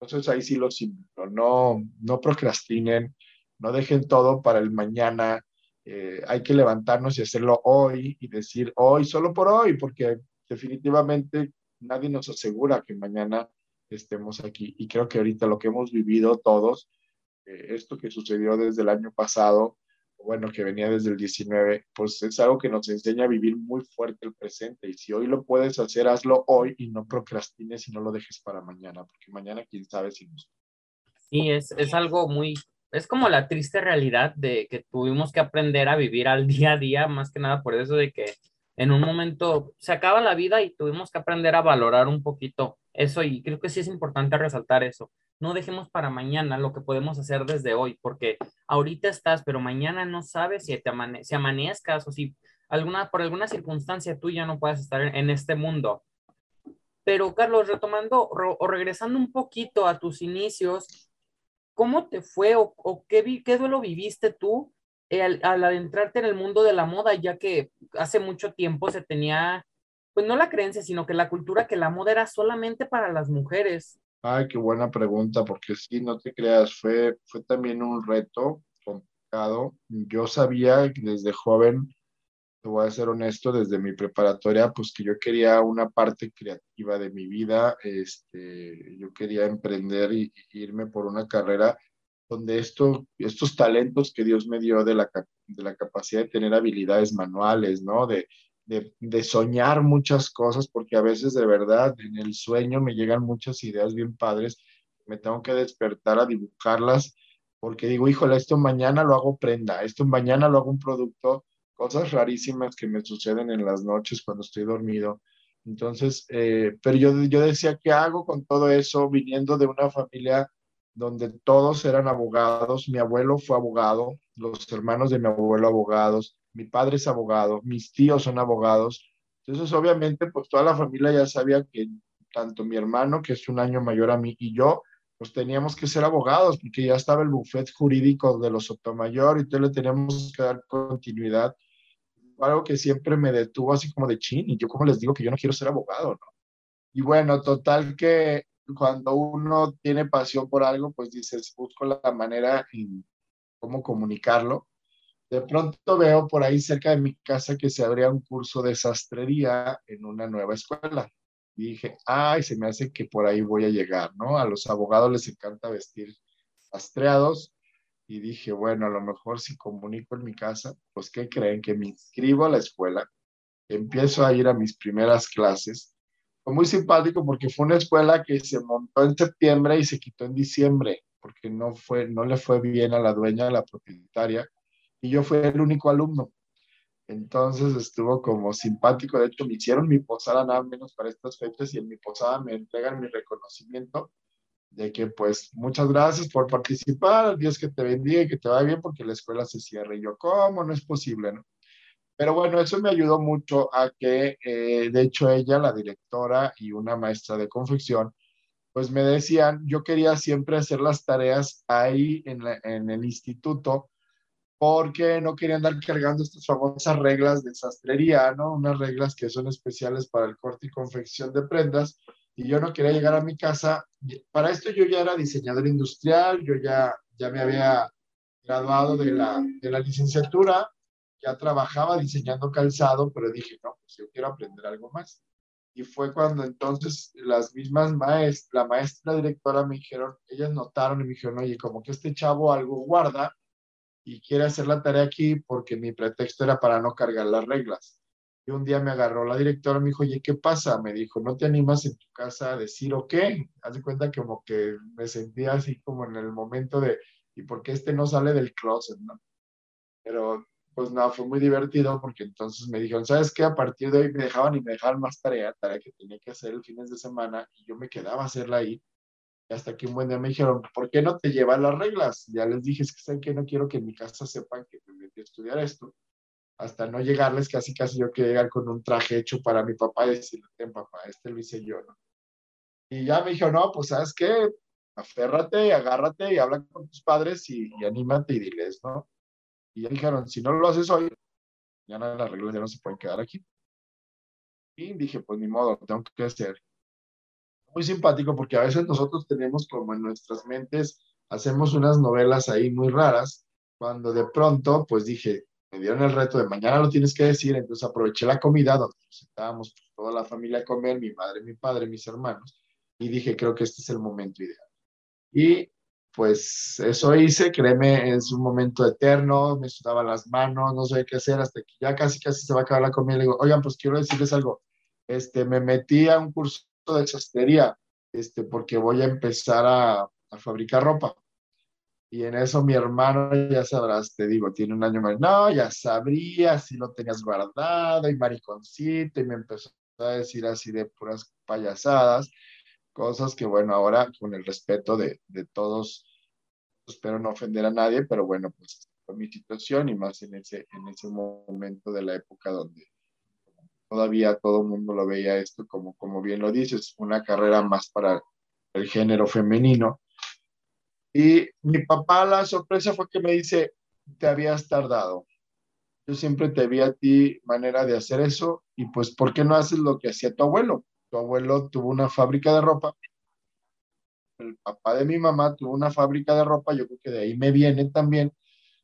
Entonces ahí sí los invito, no, no procrastinen, no dejen todo para el mañana, eh, hay que levantarnos y hacerlo hoy y decir hoy, solo por hoy, porque definitivamente nadie nos asegura que mañana estemos aquí. Y creo que ahorita lo que hemos vivido todos, eh, esto que sucedió desde el año pasado, bueno, que venía desde el 19, pues es algo que nos enseña a vivir muy fuerte el presente. Y si hoy lo puedes hacer, hazlo hoy y no procrastines y no lo dejes para mañana, porque mañana quién sabe si nos... Sí, es, es algo muy, es como la triste realidad de que tuvimos que aprender a vivir al día a día, más que nada por eso de que en un momento se acaba la vida y tuvimos que aprender a valorar un poquito eso y creo que sí es importante resaltar eso no dejemos para mañana lo que podemos hacer desde hoy, porque ahorita estás, pero mañana no sabes si, te si amanezcas o si alguna, por alguna circunstancia tú ya no puedes estar en, este mundo. Pero Carlos, retomando o regresando un poquito a tus inicios, ¿cómo te fue o, qué, qué duelo viviste tú al, al, adentrarte en el mundo de la moda, ya que hace mucho tiempo se tenía, pues no la creencia, sino que la cultura que la moda era solamente para las mujeres. Ay, qué buena pregunta, porque sí, no te creas, fue, fue también un reto complicado. Yo sabía desde joven, te voy a ser honesto, desde mi preparatoria, pues que yo quería una parte creativa de mi vida, este, yo quería emprender y, irme por una carrera donde esto, estos talentos que Dios me dio de la, de la capacidad de tener habilidades manuales, ¿no? De, de, soñar muchas cosas, porque a veces de verdad en el sueño me llegan muchas ideas bien padres, me tengo que despertar a dibujarlas, porque digo, híjole, esto mañana lo hago prenda, esto mañana lo hago un producto, cosas rarísimas que me suceden en las noches cuando estoy dormido. Entonces, eh, pero yo, yo decía, ¿qué hago con todo eso viniendo de una familia donde todos eran abogados? Mi abuelo fue abogado, los hermanos de mi abuelo abogados, mi padre es abogado, mis tíos son abogados. Entonces, obviamente, pues toda la familia ya sabía que tanto mi hermano, que es un año mayor a mí, y yo, pues teníamos que ser abogados, porque ya estaba el bufet jurídico de los Sotomayor y entonces le teníamos que dar continuidad. Algo que siempre me detuvo así como de chin, y yo como les digo que yo no quiero ser abogado, ¿no? Y bueno, total que cuando uno tiene pasión por algo, pues dices, busco la manera en cómo comunicarlo de pronto veo por ahí cerca de mi casa que se abría un curso de sastrería en una nueva escuela. Y dije, ay, se me hace que por ahí voy a llegar, ¿no? A los abogados les encanta vestir sastreados. Y dije, bueno, a lo mejor si comunico en mi casa, pues ¿qué creen? Que me inscribo a la escuela, empiezo a ir a mis primeras clases. Fue muy simpático porque fue una escuela que se montó en septiembre y se quitó en diciembre, porque no, fue, no le fue bien a la dueña, a la propietaria y yo fui el único alumno. Entonces estuvo como simpático. De hecho, me hicieron mi posada nada menos para estas fechas y en mi posada me entregan mi reconocimiento de que pues muchas gracias por participar, Dios que te bendiga y que te vaya bien porque la escuela se cierre. Y yo, ¿cómo? No es posible, ¿no? Pero bueno, eso me ayudó mucho a que, eh, de hecho, ella, la directora y una maestra de confección, pues me decían, yo quería siempre hacer las tareas ahí en, en el instituto porque no quería andar cargando estas famosas reglas de sastrería, ¿no? Unas reglas que son especiales para el corte y confección de prendas, y yo no quería llegar a mi casa. Para esto yo ya era diseñador industrial, yo ya, ya me había graduado de la, de la licenciatura, ya trabajaba diseñando calzado, pero dije, no, pues yo quiero aprender algo más. Y fue cuando entonces las mismas maestras, la maestra directora me dijeron, ellas notaron y me dijeron, oye, como que este chavo algo guarda y quiere hacer la tarea aquí porque mi pretexto era para no cargar las reglas. Y un día me agarró la directora me dijo, oye, ¿qué pasa? Me dijo, ¿no te animas en tu casa a decir o qué? Haz de cuenta que como que me sentía así como en el momento de, ¿y por qué este no sale del closet, no? Pero pues no, fue muy divertido porque entonces me dijeron, ¿sabes qué? A partir de hoy me dejaban y me dejaban más tarea, tarea que tenía que hacer el fines de semana y yo me quedaba a hacerla ahí. Hasta que un buen día me dijeron, ¿por qué no te llevas las reglas? Ya les dije, es que saben que no quiero que en mi casa sepan que me metí a estudiar esto. Hasta no llegarles, casi casi yo que llegar con un traje hecho para mi papá y decirle, ten papá, este lo hice yo, ¿no? Y ya me dijo, no, pues sabes qué, aférrate, agárrate y habla con tus padres y, y anímate y diles, ¿no? Y ya dijeron, si no lo haces hoy, ya no, las reglas ya no se pueden quedar aquí. Y dije, pues ni modo, tengo que hacer. Muy simpático porque a veces nosotros tenemos como en nuestras mentes, hacemos unas novelas ahí muy raras, cuando de pronto, pues dije, me dieron el reto de mañana lo tienes que decir, entonces aproveché la comida donde nos sentábamos pues, toda la familia a comer, mi madre, mi padre, mis hermanos, y dije, creo que este es el momento ideal. Y pues eso hice, créeme, es un momento eterno, me sudaban las manos, no sé qué hacer, hasta que ya casi casi se va a acabar la comida. Le digo, oigan, pues quiero decirles algo, este, me metí a un curso de sastrería, este, porque voy a empezar a, a fabricar ropa. Y en eso mi hermano, ya sabrás, te digo, tiene un año más, no, ya sabría si lo tenías guardado y mariconcito, y me empezó a decir así de puras payasadas cosas que, bueno, ahora con el respeto de, de todos, espero no ofender a nadie, pero bueno, pues fue mi situación y más en ese, en ese momento de la época donde todavía todo el mundo lo veía esto como, como bien lo dices, una carrera más para el género femenino. Y mi papá, la sorpresa fue que me dice, te habías tardado. Yo siempre te vi a ti manera de hacer eso y pues, ¿por qué no haces lo que hacía tu abuelo? tu abuelo tuvo una fábrica de ropa, el papá de mi mamá tuvo una fábrica de ropa, yo creo que de ahí me viene también,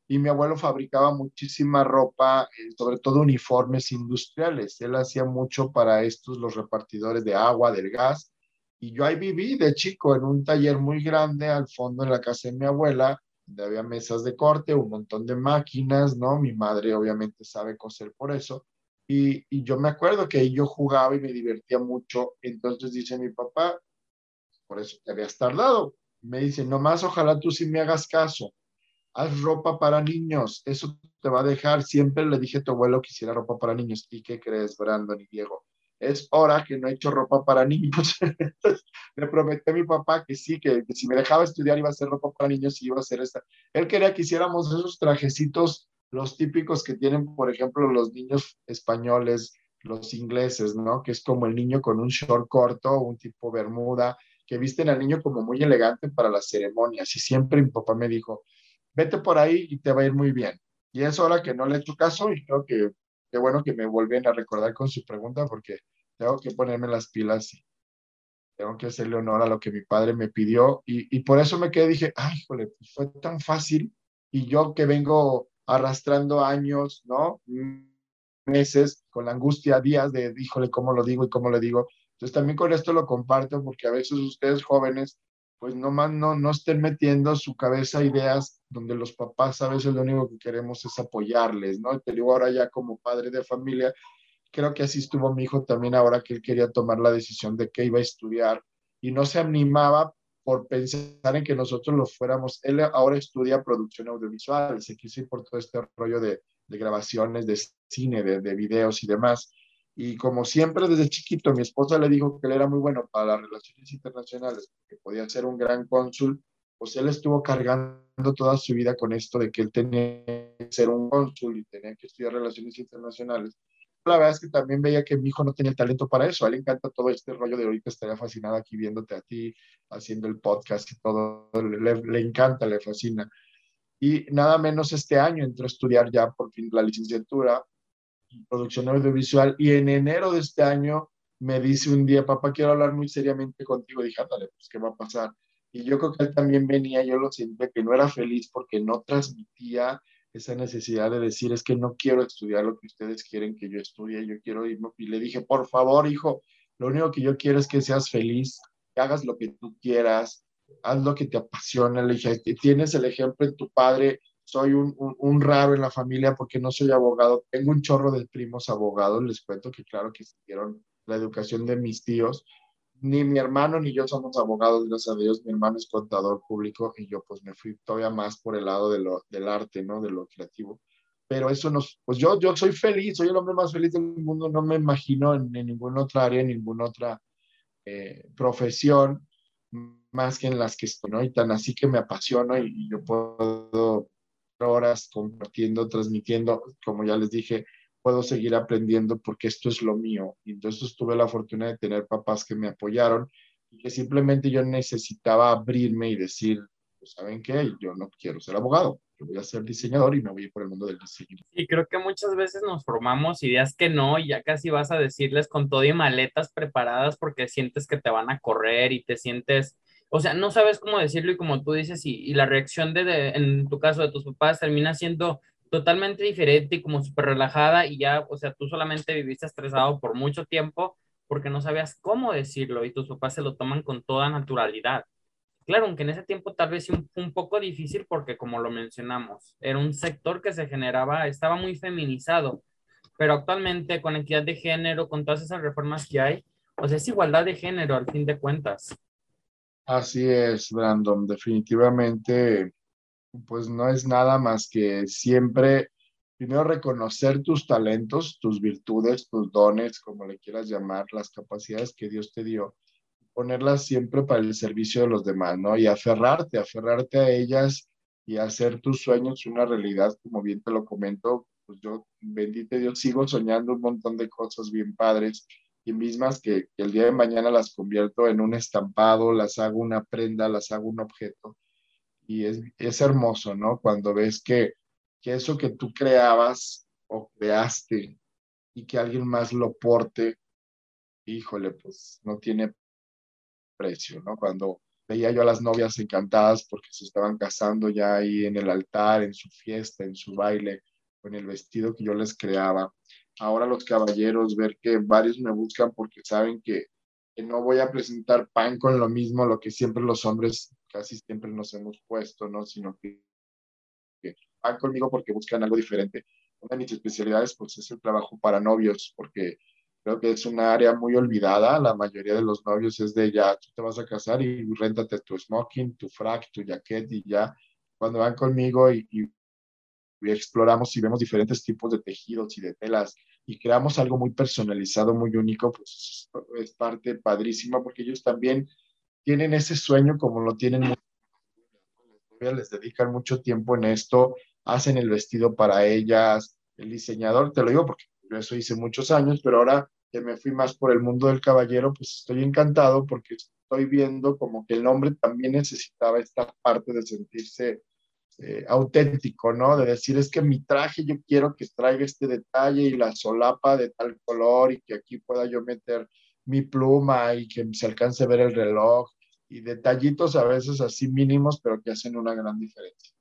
y mi abuelo fabricaba muchísima ropa, eh, sobre todo uniformes industriales. Él hacía mucho para estos, los repartidores de agua, del gas, y yo ahí viví de chico en un taller muy grande al fondo en la casa de mi abuela, donde había mesas de corte, un montón de máquinas, ¿no? Mi madre obviamente sabe coser por eso. Y, yo me acuerdo que yo jugaba y me divertía mucho. Entonces dice mi papá, por eso te habías tardado. Me dice, nomás ojalá tú sí me hagas caso. Haz ropa para niños, eso te va a dejar. Siempre le dije a tu abuelo que hiciera ropa para niños. ¿Y qué crees, Brandon y Diego? Es hora que no he hecho ropa para niños. le prometí a mi papá que sí, que, que, si me dejaba estudiar iba a hacer ropa para niños y iba a hacer esta. Él quería que hiciéramos esos trajecitos los típicos que tienen, por ejemplo, los niños españoles, los ingleses, ¿no? Que es como el niño con un short corto, un tipo bermuda, que visten al niño como muy elegante para las ceremonias. Y siempre mi papá me dijo, vete por ahí y te va a ir muy bien. Y es hora que no le he caso y creo que qué bueno que me vuelven a recordar con su pregunta porque tengo que ponerme las pilas y tengo que hacerle honor a lo que mi padre me pidió. Y, y por eso me quedé, dije, ay, jole, pues fue tan fácil. Y yo que vengo arrastrando años, ¿no? Meses con la angustia, días de, híjole, ¿cómo lo digo y cómo lo digo? Entonces también con esto lo comparto porque a veces ustedes jóvenes, pues nomás no, no estén metiendo su cabeza ideas donde los papás a veces lo único que queremos es apoyarles, ¿no? Te digo ahora ya como padre de familia, creo que así estuvo mi hijo también ahora que él quería tomar la decisión de que iba a estudiar y no se animaba por pensar en que nosotros lo fuéramos. Él ahora estudia producción audiovisual, se quiso ir por todo este rollo de, de grabaciones, de cine, de, de, videos y demás. Y como siempre desde chiquito, mi esposa le dijo que él era muy bueno para las relaciones internacionales, que podía ser un gran cónsul, pues él estuvo cargando toda su vida con esto de que él tenía que ser un cónsul y tenía que estudiar relaciones internacionales la verdad es que también veía que mi hijo no tenía talento para eso. A él le encanta todo este rollo de ahorita, estaría fascinado aquí viéndote a ti, haciendo el podcast y todo. Le, le encanta, le fascina. Y nada menos este año entró a estudiar ya por fin la licenciatura en producción audiovisual y en enero de este año me dice un día, papá, quiero hablar muy seriamente contigo. Dije, dale, pues, ¿qué va a pasar? Y yo creo que él también venía, yo lo sentía que no era feliz porque no transmitía esa necesidad de decir, es que no quiero estudiar lo que ustedes quieren que yo estudie, yo quiero irme. Y le dije, por favor, hijo, lo único que yo quiero es que seas feliz, que hagas lo que tú quieras, haz lo que te apasiona. Le dije, tienes el ejemplo en tu padre, soy un, un, raro en la familia porque no soy abogado, tengo un chorro de primos abogados, les cuento que claro que siguieron la educación de mis tíos, ni mi hermano ni yo somos abogados, gracias a Dios. Mi hermano es contador público y yo pues me fui todavía más por el lado de lo, del arte, ¿no? De lo creativo. Pero eso nos, pues yo, yo soy feliz, soy el hombre más feliz del mundo, no me imagino en, ninguna otra área, en ninguna otra eh, profesión más que en las que estoy, ¿no? Y tan así que me apasiono y, y yo puedo horas compartiendo, transmitiendo, como ya les dije, puedo seguir aprendiendo porque esto es lo mío. Y entonces tuve la fortuna de tener papás que me apoyaron y que simplemente yo necesitaba abrirme y decir, pues, ¿saben qué? Yo no quiero ser abogado, yo voy a ser diseñador y me voy por el mundo del diseño. Y creo que muchas veces nos formamos ideas que no, y ya casi vas a decirles con todo y maletas preparadas porque sientes que te van a correr y te sientes, o sea, no sabes cómo decirlo y como tú dices, y, la reacción de, en tu caso de tus papás termina siendo totalmente diferente y como súper relajada y ya, o sea, tú solamente viviste estresado por mucho tiempo porque no sabías cómo decirlo y tus papás se lo toman con toda naturalidad. Claro, aunque en ese tiempo tal vez un, un poco difícil porque como lo mencionamos, era un sector que se generaba, estaba muy feminizado, pero actualmente con equidad de género, con todas esas reformas que hay, pues es igualdad de género al fin de cuentas. Así es, Brandon, definitivamente pues no es nada más que siempre, primero reconocer tus talentos, tus virtudes, tus dones, como le quieras llamar, las capacidades que Dios te dio, ponerlas siempre para el servicio de los demás, ¿no? Y aferrarte, aferrarte a ellas y hacer tus sueños una realidad, como bien te lo comento, pues yo, bendito Dios, sigo soñando un montón de cosas bien padres y mismas que, el día de mañana las convierto en un estampado, las hago una prenda, las hago un objeto y es, es hermoso, ¿no? Cuando ves que, que eso que tú creabas o creaste y que alguien más lo porte, híjole, pues no tiene precio, ¿no? Cuando veía yo a las novias encantadas porque se estaban casando ya ahí en el altar, en su fiesta, en su baile, con el vestido que yo les creaba. Ahora los caballeros, ver que varios me buscan porque saben que, que no voy a presentar pan con lo mismo, lo que siempre los hombres casi siempre nos hemos puesto, ¿no? Sino que, van conmigo porque buscan algo diferente. Una de mis especialidades, pues, es el trabajo para novios, porque creo que es una área muy olvidada. La mayoría de los novios es de ya, tú te vas a casar y réntate tu smoking, tu frac, tu jacket y ya. Cuando van conmigo y, y exploramos y vemos diferentes tipos de tejidos y de telas y creamos algo muy personalizado, muy único, pues es parte padrísima porque ellos también tienen ese sueño como lo tienen les dedican mucho tiempo en esto, hacen el vestido para ellas, el diseñador, te lo digo porque eso hice muchos años, pero ahora que me fui más por el mundo del caballero, pues estoy encantado porque estoy viendo como que el hombre también necesitaba esta parte de sentirse eh, auténtico, ¿no? De decir, es que mi traje yo quiero que traiga este detalle y la solapa de tal color y que aquí pueda yo meter mi pluma y que se alcance a ver el reloj y detallitos a veces así mínimos, pero que hacen una gran diferencia.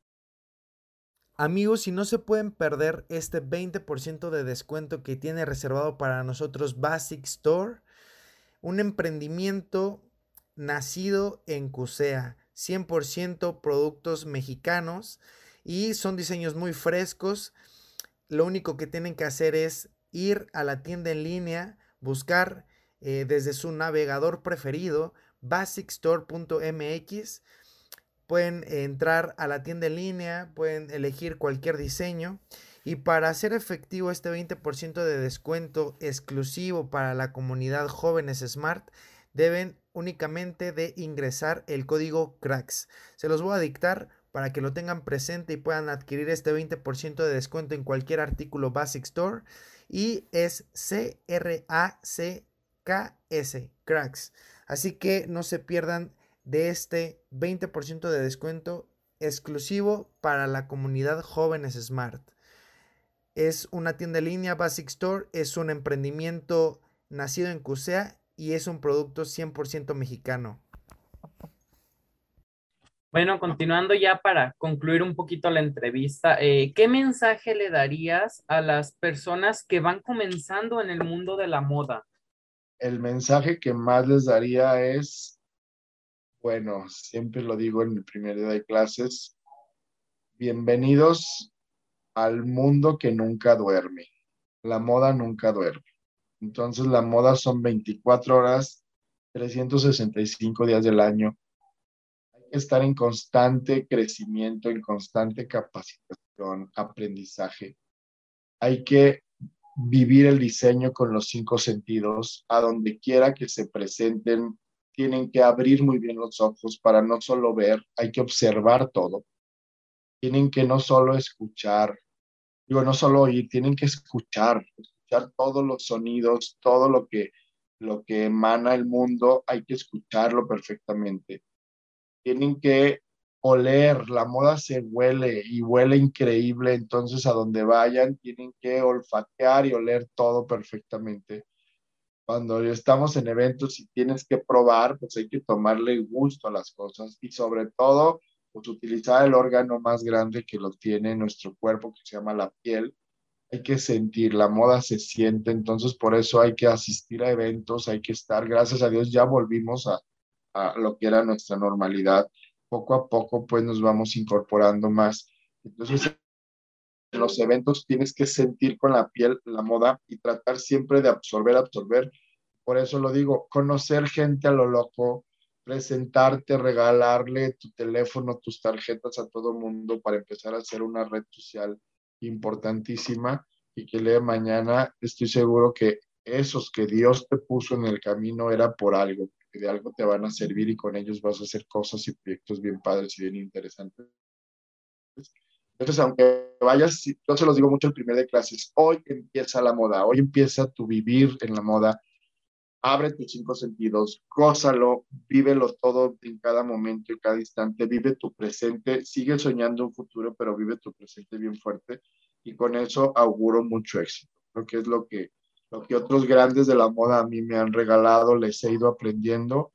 Amigos, si no se pueden perder este 20% de descuento que tiene reservado para nosotros Basic Store, un emprendimiento nacido en CUSEA, 100% productos mexicanos y son diseños muy frescos. Lo único que tienen que hacer es ir a la tienda en línea, buscar eh, desde su navegador preferido basicstore.mx. Pueden entrar a la tienda en línea, pueden elegir cualquier diseño. Y para hacer efectivo este 20% de descuento exclusivo para la comunidad jóvenes Smart, deben únicamente de ingresar el código CRACKS. Se los voy a dictar para que lo tengan presente y puedan adquirir este 20% de descuento en cualquier artículo Basic Store. Y es C-R-A-C-K-S, Cracks. Así que no se pierdan de este 20% de descuento exclusivo para la comunidad Jóvenes Smart. Es una tienda en línea, Basic Store, es un emprendimiento nacido en Cusea y es un producto 100% mexicano. Bueno, continuando ya para concluir un poquito la entrevista, eh, ¿qué mensaje le darías a las personas que van comenzando en el mundo de la moda? El mensaje que más les daría es, bueno, siempre lo digo en mi primer día de clases, bienvenidos al mundo que nunca duerme. La moda nunca duerme. Entonces la moda son 24 horas, 365 días del año. Hay que estar en constante crecimiento, en constante capacitación, aprendizaje. Hay que vivir el diseño con los cinco sentidos, a donde quiera que se presenten, tienen que abrir muy bien los ojos para no solo ver, hay que observar todo. Tienen que no solo escuchar, digo, no solo oír, tienen que escuchar, escuchar todos los sonidos, todo lo que, lo que emana el mundo, hay que escucharlo perfectamente. Tienen que oler, la moda se huele y huele increíble, entonces a donde vayan tienen que olfatear y oler todo perfectamente. Cuando estamos en eventos y tienes que probar, pues hay que tomarle gusto a las cosas y sobre todo, pues utilizar el órgano más grande que lo tiene nuestro cuerpo, que se llama la piel, hay que sentir, la moda se siente, entonces por eso hay que asistir a eventos, hay que estar, gracias a Dios ya volvimos a, lo que era nuestra normalidad, poco a poco pues nos vamos incorporando más. Entonces en los eventos tienes que sentir con la piel la moda y tratar siempre de absorber, absorber. Por eso lo digo, conocer gente a lo loco, presentarte, regalarle tu teléfono, tus tarjetas a todo mundo para empezar a hacer una red social importantísima y que le mañana estoy seguro que esos que Dios te puso en el camino era por algo, que de algo te van a servir y con ellos vas a hacer cosas y proyectos bien padres y bien interesantes. Entonces, aunque vayas, yo se los digo mucho el primer de clases, hoy empieza la moda, hoy empieza tu vivir en la moda, abre tus cinco sentidos, gózalo, vívelo todo en cada momento y cada instante, vive tu presente, sigue soñando un futuro, pero vive tu presente bien fuerte y con eso auguro mucho éxito. Creo que es lo que, lo que otros grandes de la moda a mí me han regalado, les he ido aprendiendo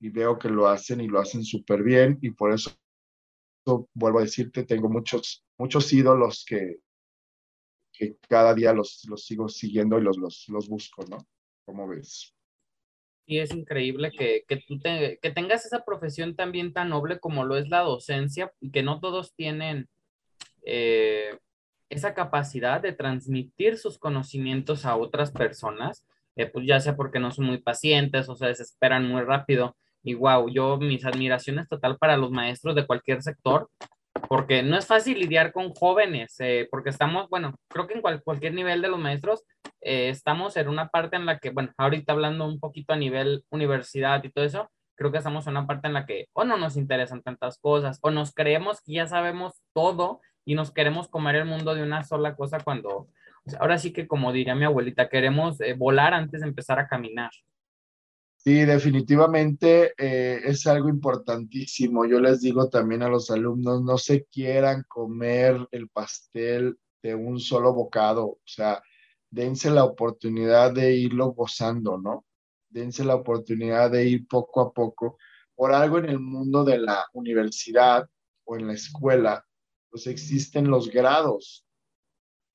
y veo que lo hacen y lo hacen súper bien y por eso vuelvo a decirte, tengo muchos, muchos ídolos que, que cada día los, los sigo siguiendo y los, los, los busco, ¿no? ¿Cómo ves? Y es increíble que, que tú te, que tengas esa profesión también tan noble como lo es la docencia y que no todos tienen eh, esa capacidad de transmitir sus conocimientos a otras personas, eh, pues ya sea porque no son muy pacientes o se desesperan muy rápido. Y wow, yo mis admiraciones total para los maestros de cualquier sector, porque no es fácil lidiar con jóvenes, eh, porque estamos, bueno, creo que en cualquier nivel de los maestros eh, estamos en una parte en la que, bueno, ahorita hablando un poquito a nivel universidad y todo eso, creo que estamos en una parte en la que o no nos interesan tantas cosas, o nos creemos que ya sabemos todo y nos queremos comer el mundo de una sola cosa cuando, ahora sí que como diría mi abuelita, queremos eh, volar antes de empezar a caminar. Sí, definitivamente eh, es algo importantísimo. Yo les digo también a los alumnos, no se quieran comer el pastel de un solo bocado, o sea, dense la oportunidad de irlo gozando, ¿no? Dense la oportunidad de ir poco a poco. Por algo en el mundo de la universidad o en la escuela, pues existen los grados.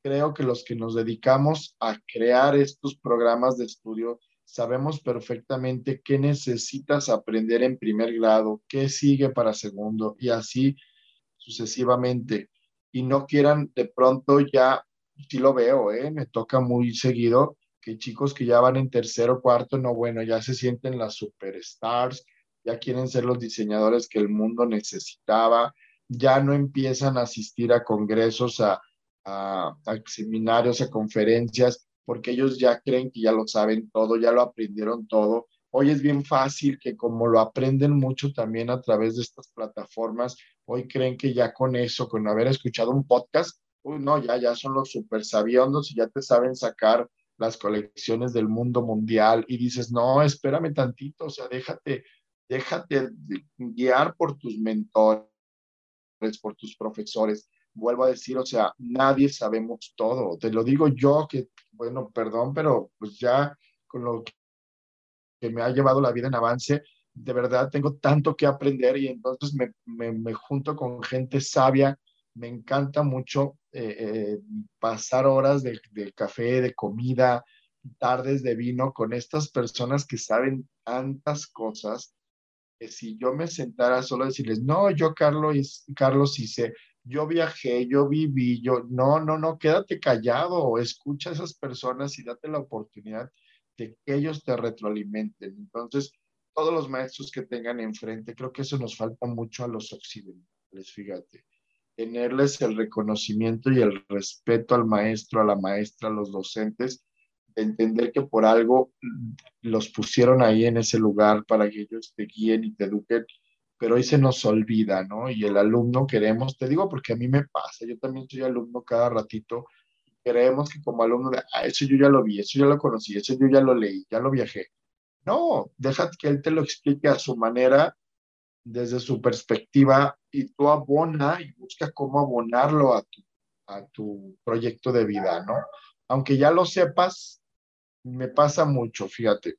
Creo que los que nos dedicamos a crear estos programas de estudio, sabemos perfectamente qué necesitas aprender en primer grado, qué sigue para segundo y así sucesivamente. Y no quieran de pronto ya, sí lo veo, ¿eh? me toca muy seguido que chicos que ya van en tercero, cuarto, no, bueno, ya se sienten las superstars, ya quieren ser los diseñadores que el mundo necesitaba, ya no empiezan a asistir a congresos, a, a, a seminarios, a conferencias, porque ellos ya creen que ya lo saben todo, ya lo aprendieron todo. Hoy es bien fácil que como lo aprenden mucho también a través de estas plataformas, hoy creen que ya con eso, con haber escuchado un podcast, uy, no, ya, ya son los super sabiondos y ya te saben sacar las colecciones del mundo mundial y dices, no, espérame tantito, o sea, déjate, déjate guiar por tus mentores, por tus profesores. Vuelvo a decir, o sea, nadie sabemos todo. Te lo digo yo que, bueno, perdón, pero pues ya con lo que me ha llevado la vida en avance, de verdad tengo tanto que aprender y entonces me, me, junto con gente sabia. Me encanta mucho eh, eh, pasar horas de, de, café, de comida, tardes de vino con estas personas que saben tantas cosas que si yo me sentara solo a decirles, no, yo Carlos, Carlos hice, yo viajé, yo viví, yo, no, no, no, quédate callado, escucha a esas personas y date la oportunidad de que ellos te retroalimenten. Entonces, todos los maestros que tengan enfrente, creo que eso nos falta mucho a los occidentales, fíjate. Tenerles el reconocimiento y el respeto al maestro, a la maestra, a los docentes, entender que por algo los pusieron ahí en ese lugar para que ellos te guíen y te eduquen, pero hoy se nos olvida, ¿no? Y el alumno queremos, te digo porque a mí me pasa, yo también soy alumno cada ratito, creemos que como alumno, ah, eso yo ya lo vi, eso ya lo conocí, eso yo ya lo leí, ya lo viajé. No, deja que él te lo explique a su manera, desde su perspectiva, y tú abona y busca cómo abonarlo a tu, a tu proyecto de vida, ¿no? Aunque ya lo sepas, me pasa mucho, fíjate.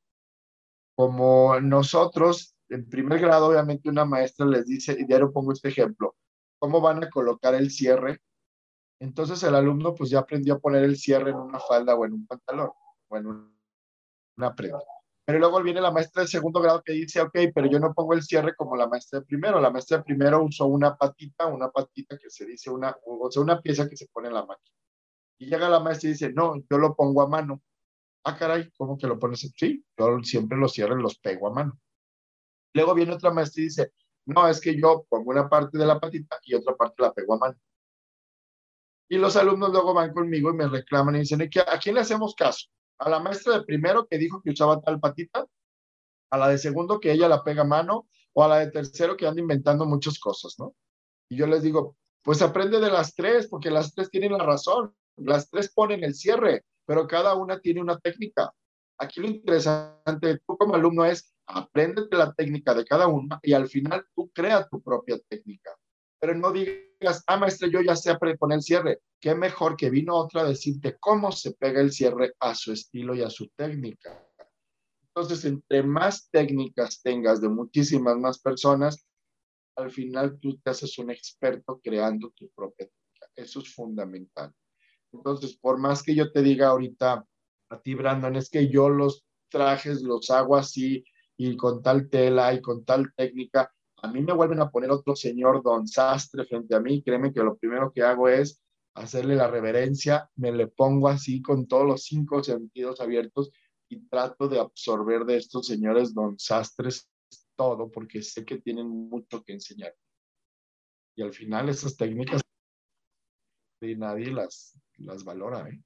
Como nosotros, en primer grado, obviamente una maestra les dice, y diario pongo este ejemplo, ¿cómo van a colocar el cierre? Entonces el alumno pues ya aprendió a poner el cierre en una falda o en un pantalón o en una prenda. Pero luego viene la maestra de segundo grado que dice, ok, pero yo no pongo el cierre como la maestra de primero. La maestra de primero usó una patita, una patita que se dice una, o sea, una pieza que se pone en la máquina. Y llega la maestra y dice, no, yo lo pongo a mano. Ah, caray, ¿cómo que lo pones? Sí, yo siempre los cierres los pego a mano. Luego viene otra maestra y dice, no, es que yo pongo una parte de la patita y otra parte la pego a mano. Y los alumnos luego van conmigo y me reclaman y dicen, ¿a quién le hacemos caso? a la maestra de primero que dijo que usaba tal patita, a la de segundo que ella la pega a mano, o a la de tercero que anda inventando muchas cosas, ¿no? Y yo les digo, pues aprende de las tres, porque las tres tienen la razón, las tres ponen el cierre, pero cada una tiene una técnica. Aquí lo interesante, tú como alumno es, apréndete la técnica de cada una y al final tú crea tu propia técnica. Pero no digas, ah, maestra, yo ya sé poner el cierre qué mejor que vino otra a decirte cómo se pega el cierre a su estilo y a su técnica. Entonces, entre más técnicas tengas de muchísimas más personas, al final tú te haces un experto creando tu propia técnica. Eso es fundamental. Entonces, por más que yo te diga ahorita a ti, Brandon, es que yo los trajes los hago así y con tal tela y con tal técnica, a mí me vuelven a poner otro señor don Sastre frente a mí, créeme que lo primero que hago es hacerle la reverencia, me le pongo así con todos los cinco sentidos abiertos y trato de absorber de estos señores don sastres todo porque sé que tienen mucho que enseñar. Y al final esas técnicas nadie las, las valora. ¿eh?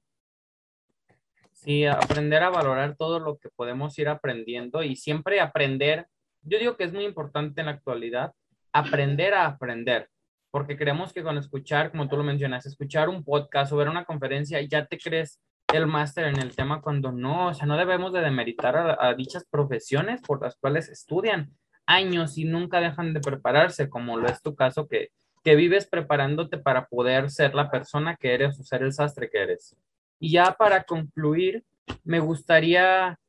Sí, aprender a valorar todo lo que podemos ir aprendiendo y siempre aprender. Yo digo que es muy importante en la actualidad aprender a aprender porque creemos que con escuchar, como tú lo mencionas, escuchar un podcast o ver una conferencia, ya te crees el máster en el tema cuando no, o sea, no debemos de demeritar a, dichas profesiones por las cuales estudian años y nunca dejan de prepararse, como lo es tu caso, que, que vives preparándote para poder ser la persona que eres o ser el sastre que eres. Y ya para concluir, me gustaría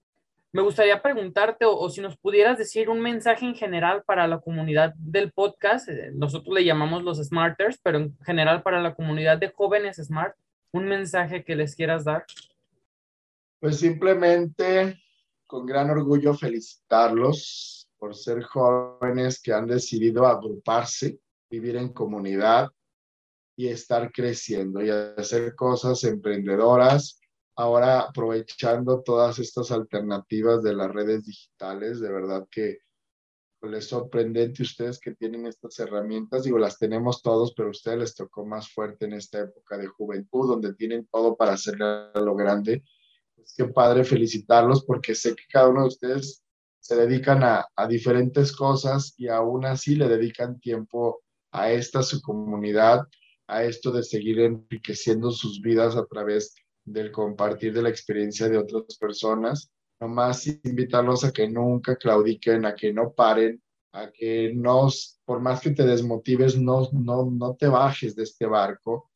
me gustaría preguntarte o, si nos pudieras decir un mensaje en general para la comunidad del podcast. Eh, nosotros le llamamos los Smarters, pero en general para la comunidad de jóvenes Smart, un mensaje que les quieras dar. Pues simplemente con gran orgullo felicitarlos por ser jóvenes que han decidido agruparse, vivir en comunidad y estar creciendo y hacer cosas emprendedoras ahora aprovechando todas estas alternativas de las redes digitales, de verdad que les sorprendente ustedes que tienen estas herramientas, digo, las tenemos todos, pero a ustedes les tocó más fuerte en esta época de juventud, donde tienen todo para hacer lo grande. Es que padre felicitarlos porque sé que cada uno de ustedes se dedican a, a diferentes cosas y aún así le dedican tiempo a esta su comunidad, a esto de seguir enriqueciendo sus vidas a través del compartir de la experiencia de otras personas, nomás invitarlos a que nunca claudiquen, a que no paren, a que no, por más que te desmotives, no, no, no te bajes de este barco.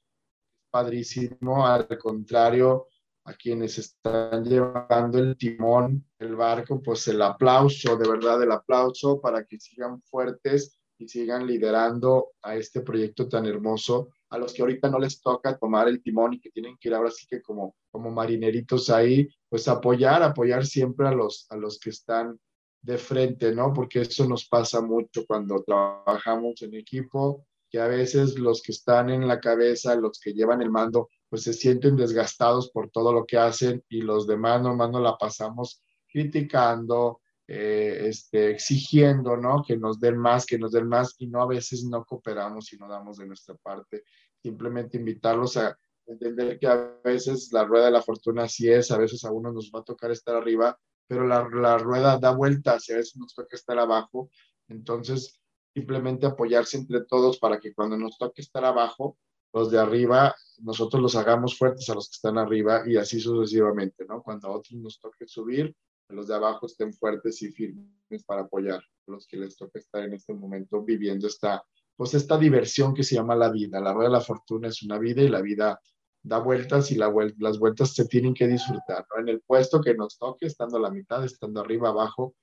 Padrísimo, al contrario, a quienes están llevando el timón, el barco, pues el aplauso, de verdad el aplauso para que sigan fuertes y sigan liderando a este proyecto tan hermoso, a los que ahorita no les toca tomar el timón y que tienen que ir ahora sí que como, como marineritos ahí, pues apoyar, apoyar siempre a los, a los que están de frente, ¿no? Porque eso nos pasa mucho cuando trabajamos en equipo, que a veces los que están en la cabeza, los que llevan el mando, pues se sienten desgastados por todo lo que hacen y los demás nomás nos la pasamos criticando, eh, este, exigiendo, ¿no? Que nos den más, que nos den más y no a veces no cooperamos y no damos de nuestra parte. Simplemente invitarlos a entender que a veces la rueda de la fortuna así es, a veces a uno nos va a tocar estar arriba, pero la, la rueda da vueltas y a veces nos toca estar abajo. Entonces, simplemente apoyarse entre todos para que cuando nos toque estar abajo, los de arriba, nosotros los hagamos fuertes a los que están arriba y así sucesivamente, ¿no? Cuando a otros nos toque subir, los de abajo estén fuertes y firmes para apoyar a los que les toca estar en este momento viviendo esta, pues esta diversión que se llama la vida. La rueda de la fortuna es una vida y la vida da vueltas y la las vueltas se tienen que disfrutar. En el puesto que nos toque, estando a la mitad, estando arriba, abajo,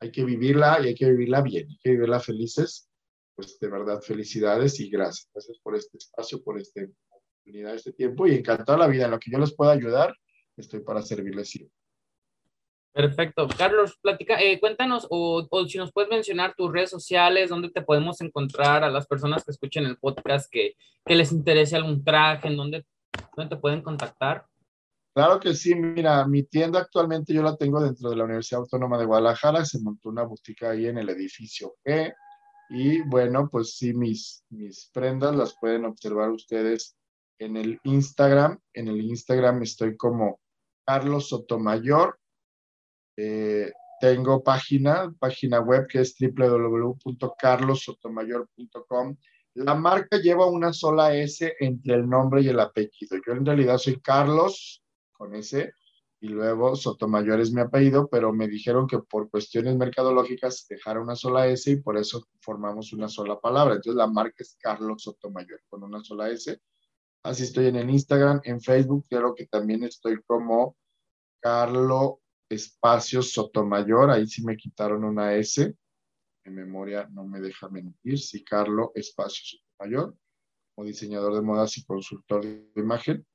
hay que vivirla y hay que vivirla bien, hay que vivirla felices. Pues de verdad, felicidades y gracias. Gracias por este espacio, por esta oportunidad, este tiempo y encantado la vida. En lo que yo les pueda ayudar, estoy para servirles siempre. Perfecto. Carlos, platica, eh, cuéntanos o, o, si nos puedes mencionar tus redes sociales, dónde te podemos encontrar a las personas que escuchen el podcast, que, que les interese algún traje, en dónde ¿Dónde te pueden contactar? Claro que sí, mira, mi tienda actualmente yo la tengo dentro de la Universidad Autónoma de Guadalajara, se montó una boutique ahí en el edificio G. Y bueno, pues sí, mis, mis prendas las pueden observar ustedes en el Instagram, en el Instagram estoy como Carlos Sotomayor, eh, tengo página, página web que es www.carlossotomayor.com la marca lleva una sola S entre el nombre y el apellido. Yo en realidad soy Carlos con S y luego Sotomayor es mi apellido, pero me dijeron que por cuestiones mercadológicas dejara una sola S y por eso formamos una sola palabra. Entonces la marca es Carlos Sotomayor con una sola S. Así estoy en el Instagram, en Facebook, creo que también estoy como Carlos Espacio Sotomayor, ahí sí me quitaron una S memoria no me deja mentir, si Carlos Espacio Mayor, como diseñador de modas y consultor de imagen.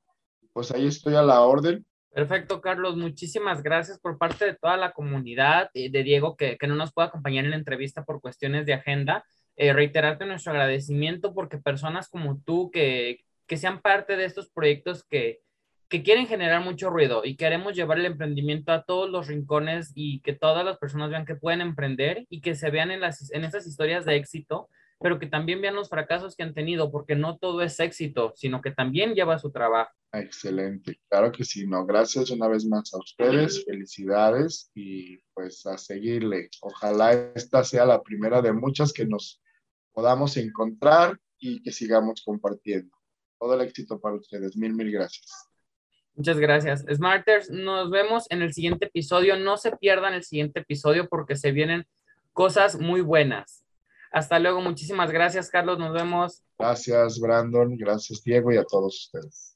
Pues ahí estoy a la orden. Perfecto, Carlos. Muchísimas gracias por parte de toda la comunidad, y de Diego, que, que no nos puede acompañar en la entrevista por cuestiones de agenda. Eh, reiterarte nuestro agradecimiento porque personas como tú que, que sean parte de estos proyectos que, que quieren generar mucho ruido y queremos llevar el emprendimiento a todos los rincones y que todas las personas vean que pueden emprender y que se vean en, las, en esas historias de éxito, pero que también vean los fracasos que han tenido, porque no todo es éxito, sino que también lleva su trabajo. Excelente, claro que sí, no, gracias una vez más a ustedes, felicidades y pues a seguirle. Ojalá esta sea la primera de muchas que nos podamos encontrar y que sigamos compartiendo. Todo el éxito para ustedes, mil, mil gracias. Muchas gracias. Smarters, nos vemos en el siguiente episodio. No se pierdan el siguiente episodio porque se vienen cosas muy buenas. Hasta luego. Muchísimas gracias, Carlos. Nos vemos. Gracias, Brandon. Gracias, Diego, y a todos ustedes.